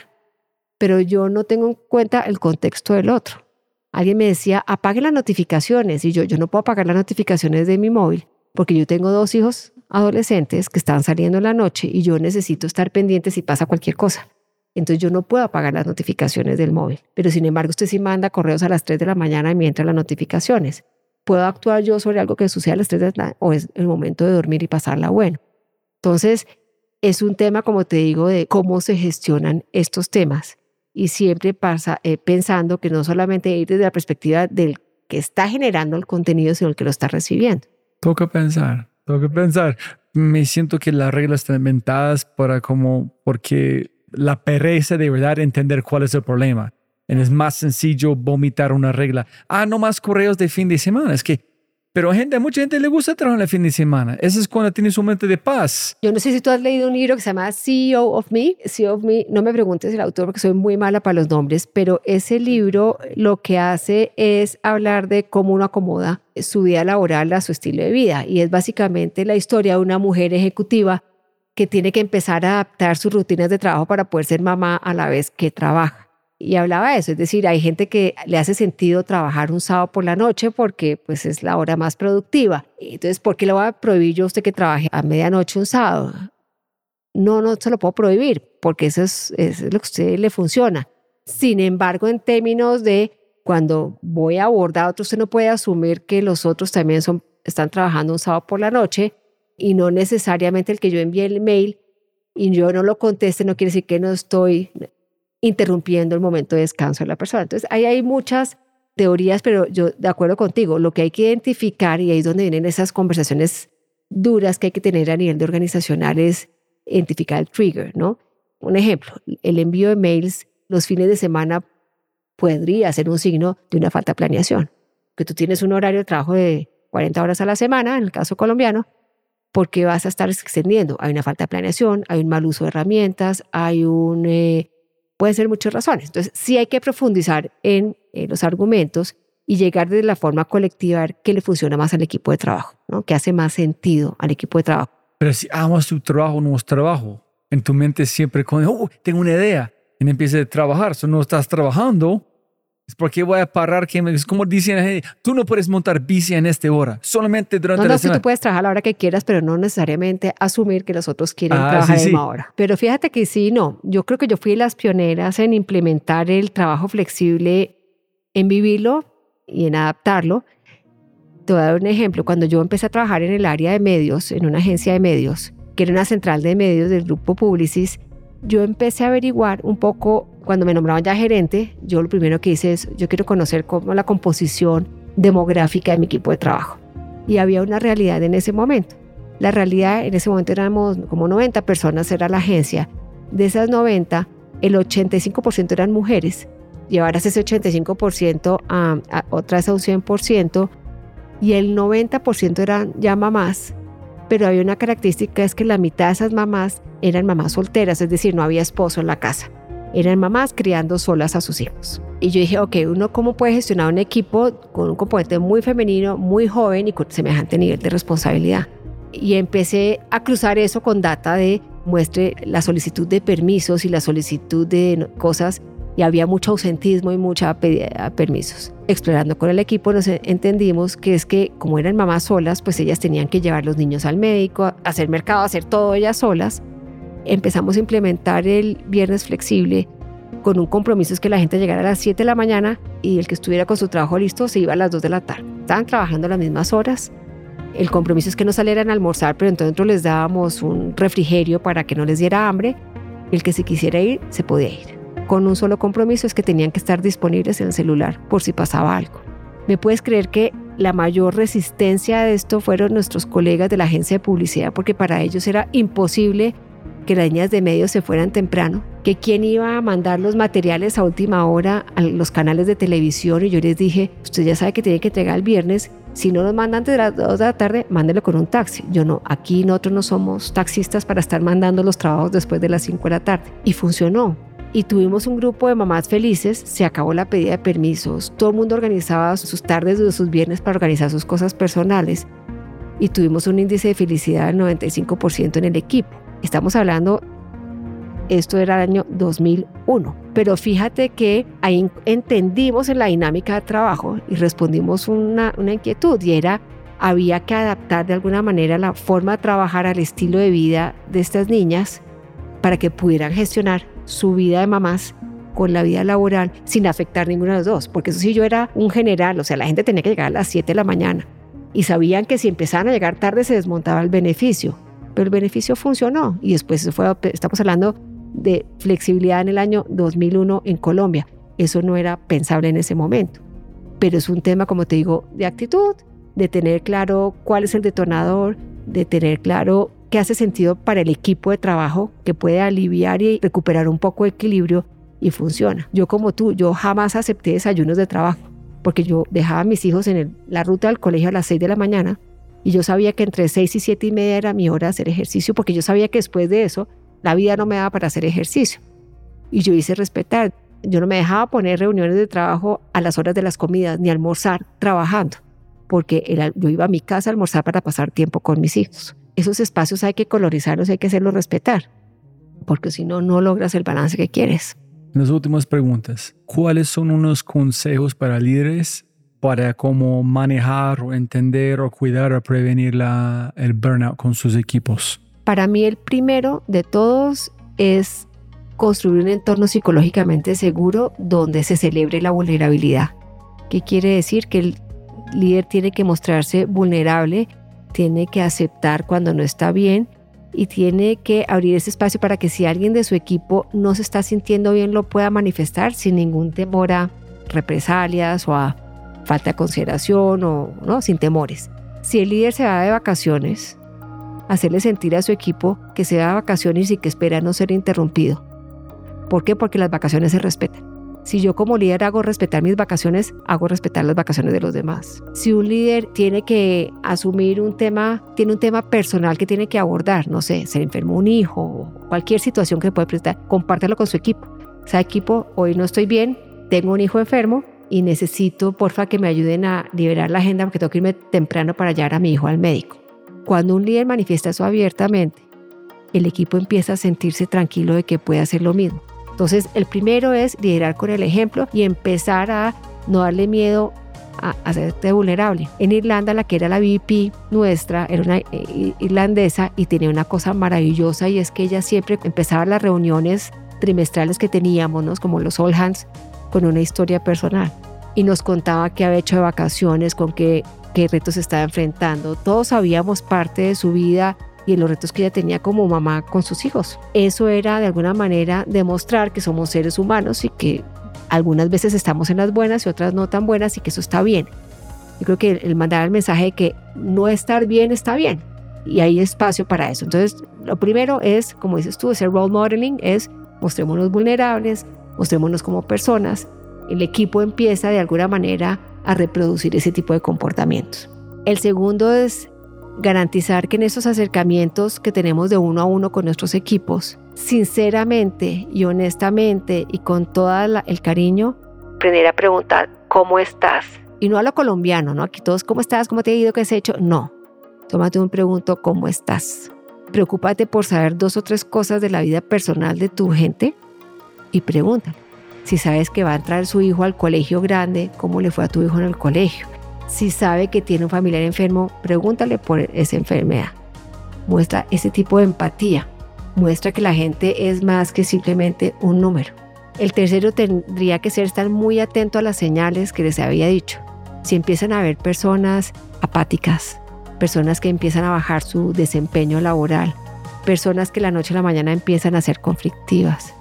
Pero yo no tengo en cuenta el contexto del otro. Alguien me decía, apague las notificaciones. Y yo, yo no puedo apagar las notificaciones de mi móvil porque yo tengo dos hijos adolescentes que están saliendo en la noche y yo necesito estar pendiente si pasa cualquier cosa. Entonces yo no puedo apagar las notificaciones del móvil, pero sin embargo usted sí manda correos a las 3 de la mañana y me las notificaciones. ¿Puedo actuar yo sobre algo que sucede a las 3 de la mañana o es el momento de dormir y pasarla bueno? Entonces es un tema, como te digo, de cómo se gestionan estos temas. y siempre pasa, eh, pensando que no solamente ir desde la perspectiva del que está generando el contenido, sino el que lo está recibiendo. Toca pensar, toca pensar. Me siento que las reglas están inventadas para como, porque la pereza de verdad entender cuál es el problema. Y es más sencillo vomitar una regla. Ah, no más correos de fin de semana. Es que pero gente, mucha gente le gusta trabajar el fin de semana. Eso es cuando tienes un mente de paz. Yo no sé si tú has leído un libro que se llama CEO of Me. CEO of Me, no me preguntes el autor porque soy muy mala para los nombres, pero ese libro lo que hace es hablar de cómo uno acomoda su vida laboral a su estilo de vida. Y es básicamente la historia de una mujer ejecutiva que tiene que empezar a adaptar sus rutinas de trabajo para poder ser mamá a la vez que trabaja y hablaba de eso, es decir, hay gente que le hace sentido trabajar un sábado por la noche porque pues es la hora más productiva. Entonces, ¿por qué le voy a prohibir yo a usted que trabaje a medianoche un sábado? No, no se lo puedo prohibir porque eso es, lo que a usted le funciona. Sin embargo, en términos de cuando voy a abordar a otro, usted no puede asumir que los otros también son, están trabajando un sábado por la noche y no necesariamente el que yo envíe el mail y yo no lo conteste no quiere decir que no estoy interrumpiendo el momento de descanso de la persona. Entonces, ahí hay muchas teorías, pero yo de acuerdo contigo, lo que hay que identificar, y ahí es donde vienen esas conversaciones duras que hay que tener a nivel de organizacional, es identificar el trigger, ¿no? Un ejemplo, el envío de mails los fines de semana podría ser un signo de una falta de planeación, que tú tienes un horario de trabajo de 40 horas a la semana, en el caso colombiano, porque vas a estar extendiendo. Hay una falta de planeación, hay un mal uso de herramientas, hay un eh, Pueden ser muchas razones. Entonces, sí hay que profundizar en, los argumentos y llegar de la forma colectiva a ver qué le funciona más al equipo de trabajo, ¿no? qué hace más sentido al equipo de trabajo. Pero si amas tu trabajo, no es trabajo. En tu mente siempre con, oh, tengo una idea, y empiezas a trabajar. Si no estás trabajando, es porque voy a parar. Que es como dicen, tú no puedes montar bici en esta hora, solamente durante no, la no, semana. tú puedes trabajar la hora que quieras, pero no necesariamente asumir que los otros quieren ah, trabajar a la misma hora. Pero fíjate que sí, no. Yo creo que yo fui de las pioneras en implementar el trabajo flexible, en vivirlo y en adaptarlo. Te voy a dar un ejemplo. Cuando yo empecé a trabajar en el área de medios, en una agencia de medios, que era una central de medios del grupo Publicis, yo empecé a averiguar un poco, cuando me nombraban ya gerente, yo lo primero que hice es, yo quiero conocer cómo la composición demográfica de mi equipo de trabajo. Y había una realidad en ese momento. La realidad en ese momento éramos como 90 personas, era la agencia. De esas 90, el 85% eran mujeres. Llevaras ese 85% a, a otra a un 100% y el 90% eran ya mamás pero había una característica, es que la mitad de esas mamás eran mamás solteras, es decir, no había esposo en la casa. Eran mamás criando solas a sus hijos. Y yo dije, ok, uno cómo puede gestionar un equipo con un componente muy femenino, muy joven y con semejante nivel de responsabilidad. Y empecé a cruzar eso con data de muestre la solicitud de permisos y la solicitud de cosas y había mucho ausentismo y mucha permisos. Explorando con el equipo nos entendimos que es que como eran mamás solas, pues ellas tenían que llevar los niños al médico, hacer mercado, hacer todo ellas solas. Empezamos a implementar el viernes flexible con un compromiso es que la gente llegara a las 7 de la mañana y el que estuviera con su trabajo listo se iba a las 2 de la tarde. Estaban trabajando las mismas horas. El compromiso es que no salieran a almorzar, pero entonces les dábamos un refrigerio para que no les diera hambre. El que se quisiera ir, se podía ir con un solo compromiso es que tenían que estar disponibles en el celular por si pasaba algo. ¿Me puedes creer que la mayor resistencia a esto fueron nuestros colegas de la agencia de publicidad porque para ellos era imposible que las niñas de medios se fueran temprano, que quién iba a mandar los materiales a última hora a los canales de televisión y yo les dije, usted ya sabe que tiene que entregar el viernes, si no nos mandan antes de las 2 de la tarde, mándelo con un taxi. Yo no, aquí nosotros no somos taxistas para estar mandando los trabajos después de las 5 de la tarde. Y funcionó y tuvimos un grupo de mamás felices, se acabó la pedida de permisos, todo el mundo organizaba sus tardes o sus viernes para organizar sus cosas personales y tuvimos un índice de felicidad del 95% en el equipo. Estamos hablando, esto era el año 2001, pero fíjate que ahí entendimos en la dinámica de trabajo y respondimos una, una inquietud y era había que adaptar de alguna manera la forma de trabajar al estilo de vida de estas niñas para que pudieran gestionar su vida de mamás con la vida laboral sin afectar ninguno de los dos, porque eso sí yo era un general, o sea, la gente tenía que llegar a las 7 de la mañana y sabían que si empezaban a llegar tarde se desmontaba el beneficio, pero el beneficio funcionó y después fue, estamos hablando de flexibilidad en el año 2001 en Colombia. Eso no era pensable en ese momento. Pero es un tema, como te digo, de actitud, de tener claro cuál es el detonador, de tener claro qué hace sentido para el equipo de trabajo, que puede aliviar y recuperar un poco de equilibrio y funciona. Yo como tú, yo jamás acepté desayunos de trabajo, porque yo dejaba a mis hijos en la ruta del colegio a las 6 de la mañana y yo sabía que entre 6 y 7 y media era mi hora de hacer ejercicio, porque yo sabía que después de eso la vida no me daba para hacer ejercicio. Y yo hice respetar. Yo no me dejaba poner reuniones de trabajo a las horas de las comidas, ni almorzar trabajando, porque yo iba a mi casa a almorzar para pasar tiempo con mis hijos. Esos espacios hay que colorizarlos, hay que hacerlos respetar, porque si no, no logras el balance que quieres. Las últimas preguntas. ¿Cuáles son unos consejos para líderes para cómo manejar o entender o cuidar o prevenir la, el burnout con sus equipos? Para mí el primero de todos es construir un entorno psicológicamente seguro donde se celebre la vulnerabilidad. ¿Qué quiere decir? Que el líder tiene que mostrarse vulnerable, tiene que aceptar cuando no está bien y tiene que abrir ese espacio para que si alguien de su equipo no se está sintiendo bien lo pueda manifestar sin ningún temor a represalias o a falta de consideración o no, sin temores. Si el líder se va de vacaciones, hacerle sentir a su equipo que se da vacaciones y que espera no ser interrumpido. ¿Por qué? Porque las vacaciones se respetan. Si yo como líder hago respetar mis vacaciones, hago respetar las vacaciones de los demás. Si un líder tiene que asumir un tema, tiene un tema personal que tiene que abordar, no sé, se enfermó un hijo, cualquier situación que pueda prestar, compártelo con su equipo. O sea, equipo, hoy no estoy bien, tengo un hijo enfermo y necesito, porfa, que me ayuden a liberar la agenda porque tengo que irme temprano para llevar a mi hijo al médico. Cuando un líder manifiesta eso abiertamente, el equipo empieza a sentirse tranquilo de que puede hacer lo mismo. Entonces, el primero es liderar con el ejemplo y empezar a no darle miedo a hacerte vulnerable. En Irlanda, la que era la VP nuestra, era una eh, irlandesa y tenía una cosa maravillosa y es que ella siempre empezaba las reuniones trimestrales que teníamos, ¿no? como los All Hands, con una historia personal. Y nos contaba qué había hecho de vacaciones, con qué qué retos estaba enfrentando. Todos sabíamos parte de su vida y los retos que ella tenía como mamá con sus hijos. Eso era de alguna manera demostrar que somos seres humanos y que algunas veces estamos en las buenas y otras no tan buenas y que eso está bien. Yo creo que el mandar el mensaje de que no estar bien está bien y hay espacio para eso. Entonces, lo primero es, como dices tú, ese role modeling es mostrémonos vulnerables, mostrémonos como personas. El equipo empieza de alguna manera a reproducir ese tipo de comportamientos. El segundo es garantizar que en esos acercamientos que tenemos de uno a uno con nuestros equipos, sinceramente y honestamente y con todo el cariño, aprender a preguntar cómo estás. Y no a lo colombiano, ¿no? Aquí todos, ¿cómo estás? ¿Cómo te ha ido? ¿Qué has hecho? No. Tómate un pregunto, ¿cómo estás? Preocúpate por saber dos o tres cosas de la vida personal de tu gente y pregunta. Si sabes que va a entrar su hijo al colegio grande, ¿cómo le fue a tu hijo en el colegio? Si sabe que tiene un familiar enfermo, pregúntale por esa enfermedad. Muestra ese tipo de empatía. Muestra que la gente es más que simplemente un número. El tercero tendría que ser estar muy atento a las señales que les había dicho. Si empiezan a ver personas apáticas, personas que empiezan a bajar su desempeño laboral, personas que la noche a la mañana empiezan a ser conflictivas,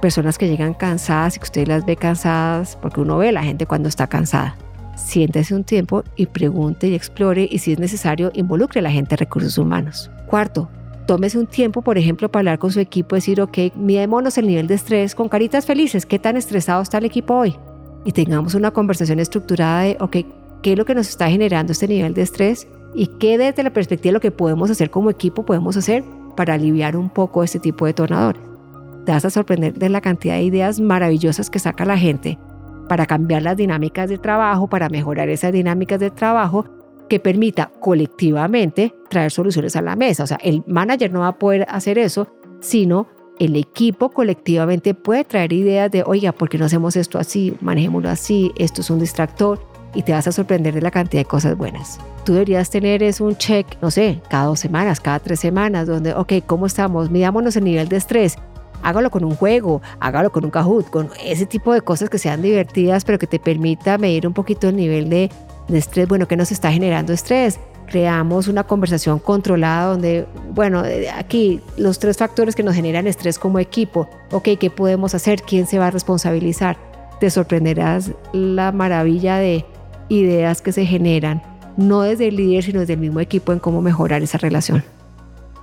personas que llegan cansadas y que usted las ve cansadas, porque uno ve a la gente cuando está cansada. Siéntese un tiempo y pregunte y explore y si es necesario involucre a la gente de recursos humanos. Cuarto, tómese un tiempo, por ejemplo, para hablar con su equipo, decir, ok, midémonos el nivel de estrés con caritas felices, ¿qué tan estresado está el equipo hoy? Y tengamos una conversación estructurada de, ok, ¿qué es lo que nos está generando este nivel de estrés? Y qué desde la perspectiva de lo que podemos hacer como equipo podemos hacer para aliviar un poco este tipo de detonadores te vas a sorprender de la cantidad de ideas maravillosas que saca la gente para cambiar las dinámicas de trabajo, para mejorar esas dinámicas de trabajo que permita colectivamente traer soluciones a la mesa. O sea, el manager no va a poder hacer eso, sino el equipo colectivamente puede traer ideas de, oiga, ¿por qué no hacemos esto así? Manejémoslo así, esto es un distractor y te vas a sorprender de la cantidad de cosas buenas. Tú deberías tener es un check, no sé, cada dos semanas, cada tres semanas, donde, ok, ¿cómo estamos? Midámonos el nivel de estrés hágalo con un juego, hágalo con un Kahoot, con ese tipo de cosas que sean divertidas, pero que te permita medir un poquito el nivel de, estrés, bueno, que nos está generando estrés. creamos una conversación controlada donde, bueno, eh, aquí los tres factores que nos generan estrés como equipo, ok, ¿qué podemos hacer? ¿Quién se va a responsabilizar? Te sorprenderás la maravilla de ideas que se generan, no desde el líder, sino desde el mismo equipo en cómo mejorar esa relación.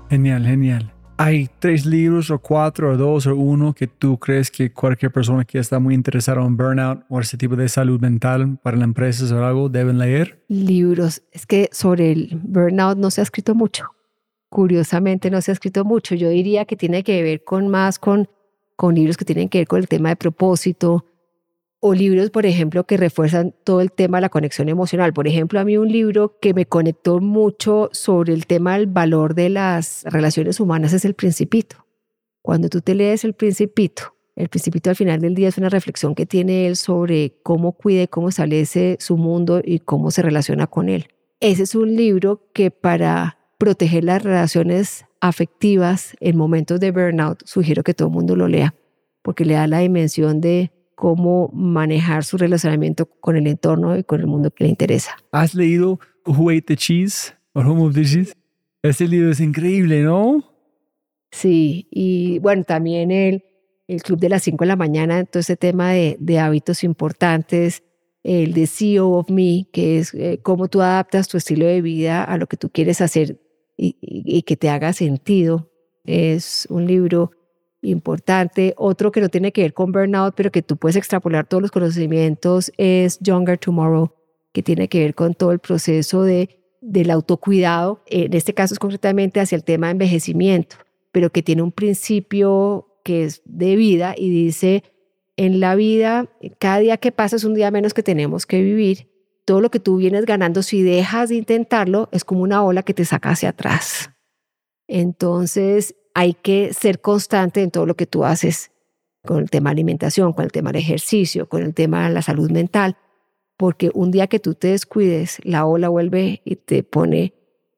Genial, genial. ¿Hay tres libros o cuatro o dos o uno que tú crees que cualquier persona que está muy interesada en burnout o ese tipo de salud mental para la empresa o algo deben leer? Libros. Es que sobre el burnout no se ha escrito mucho. Curiosamente no se ha escrito mucho. Yo diría que tiene que ver con más con, con libros que tienen que ver con el tema de propósito, o libros, por ejemplo, que refuerzan todo el tema de la conexión emocional. Por ejemplo, a mí un libro que me conectó mucho sobre el tema del valor de las relaciones humanas es El Principito. Cuando tú te lees El Principito, El Principito al final del día es una reflexión que tiene él sobre cómo cuida y cómo establece su mundo y cómo se relaciona con él. Ese es un libro que para proteger las relaciones afectivas en momentos de burnout, sugiero que todo el mundo lo lea, porque le da la dimensión de cómo manejar su relacionamiento con el entorno y con el mundo que le interesa. ¿Has leído Who Ate the Cheese o Who Moved the Cheese? Ese libro es increíble, ¿no? Sí, y bueno, también el, el Club de las 5 de la mañana, todo ese tema de, de, hábitos importantes, el de CEO of Me, que es eh, cómo tú adaptas tu estilo de vida a lo que tú quieres hacer y, y, y que te haga sentido. Es un libro importante. Otro que no tiene que ver con burnout, pero que tú puedes extrapolar todos los conocimientos es Younger Tomorrow, que tiene que ver con todo el proceso de, del autocuidado. En este caso es concretamente hacia el tema de envejecimiento, pero que tiene un principio que es de vida y dice, en la vida, cada día que pasa es un día menos que tenemos que vivir. Todo lo que tú vienes ganando, si dejas de intentarlo, es como una ola que te saca hacia atrás. Entonces, hay que ser constante en todo lo que tú haces con el tema de alimentación, con el tema de ejercicio, con el tema de la salud mental, porque un día que tú te descuides, la ola vuelve y te pone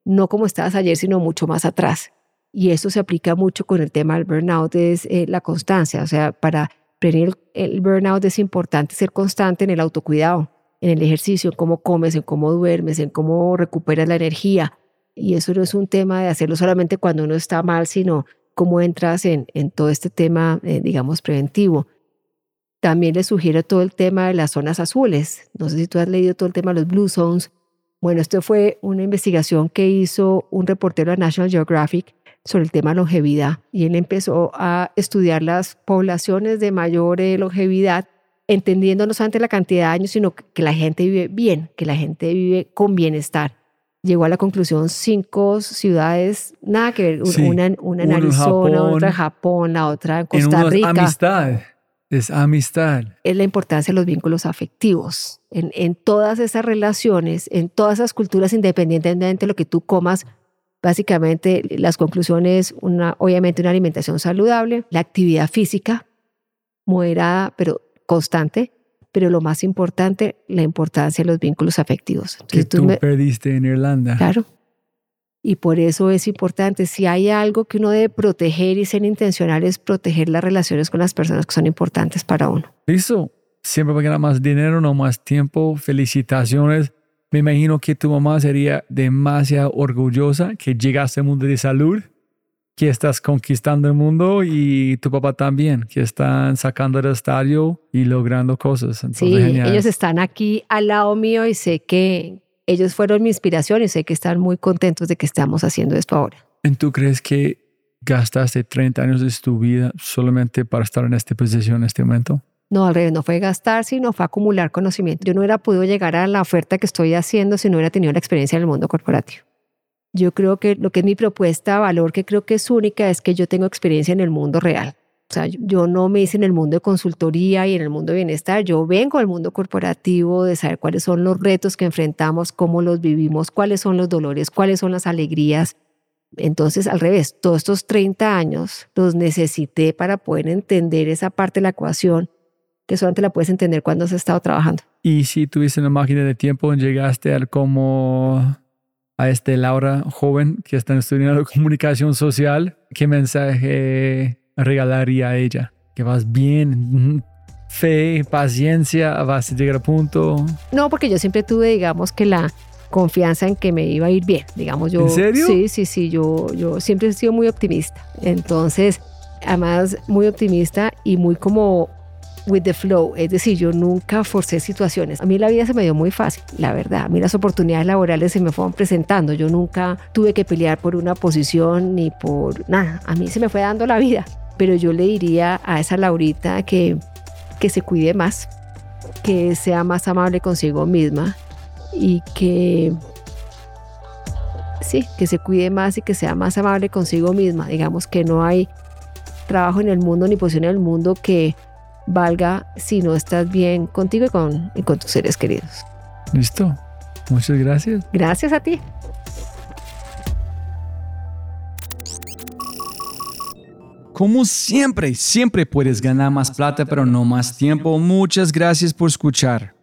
no como estabas ayer, sino mucho más atrás. Y eso se aplica mucho con el tema del burnout, es eh, la constancia. O sea, para prevenir el, burnout es importante ser constante en el autocuidado, en el ejercicio, en cómo comes, en cómo duermes, en cómo recuperas la energía, y eso no es un tema de hacerlo solamente cuando uno está mal, sino cómo entras en, todo este tema, eh, digamos, preventivo. También le sugiero todo el tema de las zonas azules. No sé si tú has leído todo el tema de los Blue Zones. Bueno, esto fue una investigación que hizo un reportero de National Geographic sobre el tema longevidad y él empezó a estudiar las poblaciones de mayor eh, longevidad, entendiendo no solamente la cantidad de años, sino que la gente vive bien, que la gente vive con bienestar llegó a la conclusión cinco ciudades, nada que ver, una, una en Arizona, otra en Japón, la otra en Costa en Rica. Amistad, es amistad. Es la importancia de los vínculos afectivos. En, en todas esas relaciones, en todas esas culturas, independientemente de lo que tú comas, básicamente las conclusiones, una, obviamente una alimentación saludable, la actividad física moderada pero constante, pero lo más importante, la importancia de los vínculos afectivos. que tú, perdiste en Irlanda. Claro. Y por eso es importante, si hay algo que uno debe proteger y ser intencional, es proteger las relaciones con las personas que son importantes para uno. Listo. Siempre va a ganar más dinero, no más tiempo. Felicitaciones. Me imagino que tu mamá sería demasiado orgullosa que llegaste al mundo de salud que estás conquistando el mundo y tu papá también, que están sacando el estadio y logrando cosas. sí, ellos están aquí al lado mío y sé que ellos fueron mi inspiración y sé que están muy contentos de que estamos haciendo esto ahora. ¿Tú crees que gastaste 30 años de tu vida solamente para estar en esta posición en este momento? No, al revés, no fue gastar, sino fue acumular conocimiento. Yo no hubiera podido llegar a la oferta que estoy haciendo si no hubiera tenido la experiencia en el mundo corporativo. Yo creo que lo que es mi propuesta, valor que creo que es única, es que yo tengo experiencia en el mundo real. O sea, yo no me hice en el mundo de consultoría y en el mundo de bienestar, yo vengo al mundo corporativo de saber cuáles son los retos que enfrentamos, cómo los vivimos, cuáles son los dolores, cuáles son las alegrías. Entonces, al revés, todos estos 30 años los necesité para poder entender esa parte de la ecuación que solamente la puedes entender cuando has estado trabajando. Y si tuviste una máquina de tiempo, llegaste al cómo a este Laura joven que está estudiando comunicación social, ¿qué mensaje regalaría a ella? Que vas bien, fe, paciencia, vas a llegar a punto. No, porque yo siempre tuve, digamos, que la, confianza en que me iba a ir bien, digamos yo. ¿En serio? Sí, sí, sí, yo, yo siempre he sido muy optimista. Entonces, además muy optimista y muy como with the flow, es decir, yo nunca forcé situaciones. A mí la vida se me dio muy fácil, la verdad. A mí las oportunidades laborales se me fueron presentando. Yo nunca tuve que pelear por una posición ni por nada. A mí se me fue dando la vida. Pero yo le diría a esa Laurita que, que se cuide más, que sea más amable consigo misma y que sí, que se cuide más y que sea más amable consigo misma. Digamos que no hay trabajo en el mundo ni posición en el mundo que valga si no estás bien contigo y con, y con tus seres queridos. Listo. Muchas gracias. Gracias a ti. Como siempre, siempre puedes ganar más plata, pero no más tiempo. Muchas gracias por escuchar.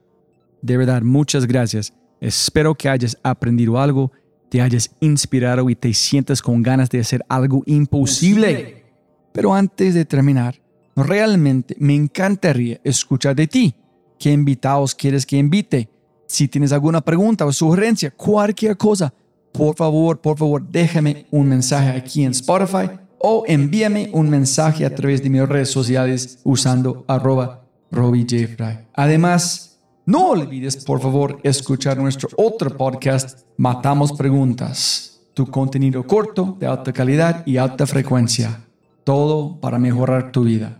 De verdad, muchas gracias. Espero que hayas aprendido algo, te hayas inspirado y te sientas con ganas de hacer algo imposible. Pero antes de terminar, realmente me encantaría escuchar de ti. ¿Qué invitados quieres que invite? Si tienes alguna pregunta o sugerencia, cualquier cosa, por favor, por favor, déjame un mensaje aquí en Spotify o envíame un mensaje a través de mis redes sociales usando arroba. Además, no olvides, por favor, escuchar nuestro otro podcast, Matamos Preguntas, tu contenido corto, de alta calidad y alta frecuencia. Todo para mejorar tu vida.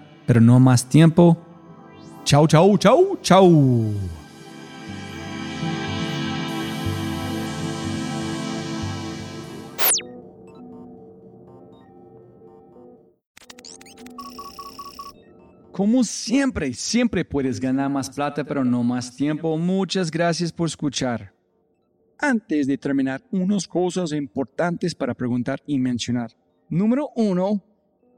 pero no más tiempo. Chau, chau, chau, chau. Como siempre, siempre puedes ganar más plata, pero no más tiempo. Muchas gracias por escuchar. Antes de terminar, unas cosas importantes para preguntar y mencionar. Número uno,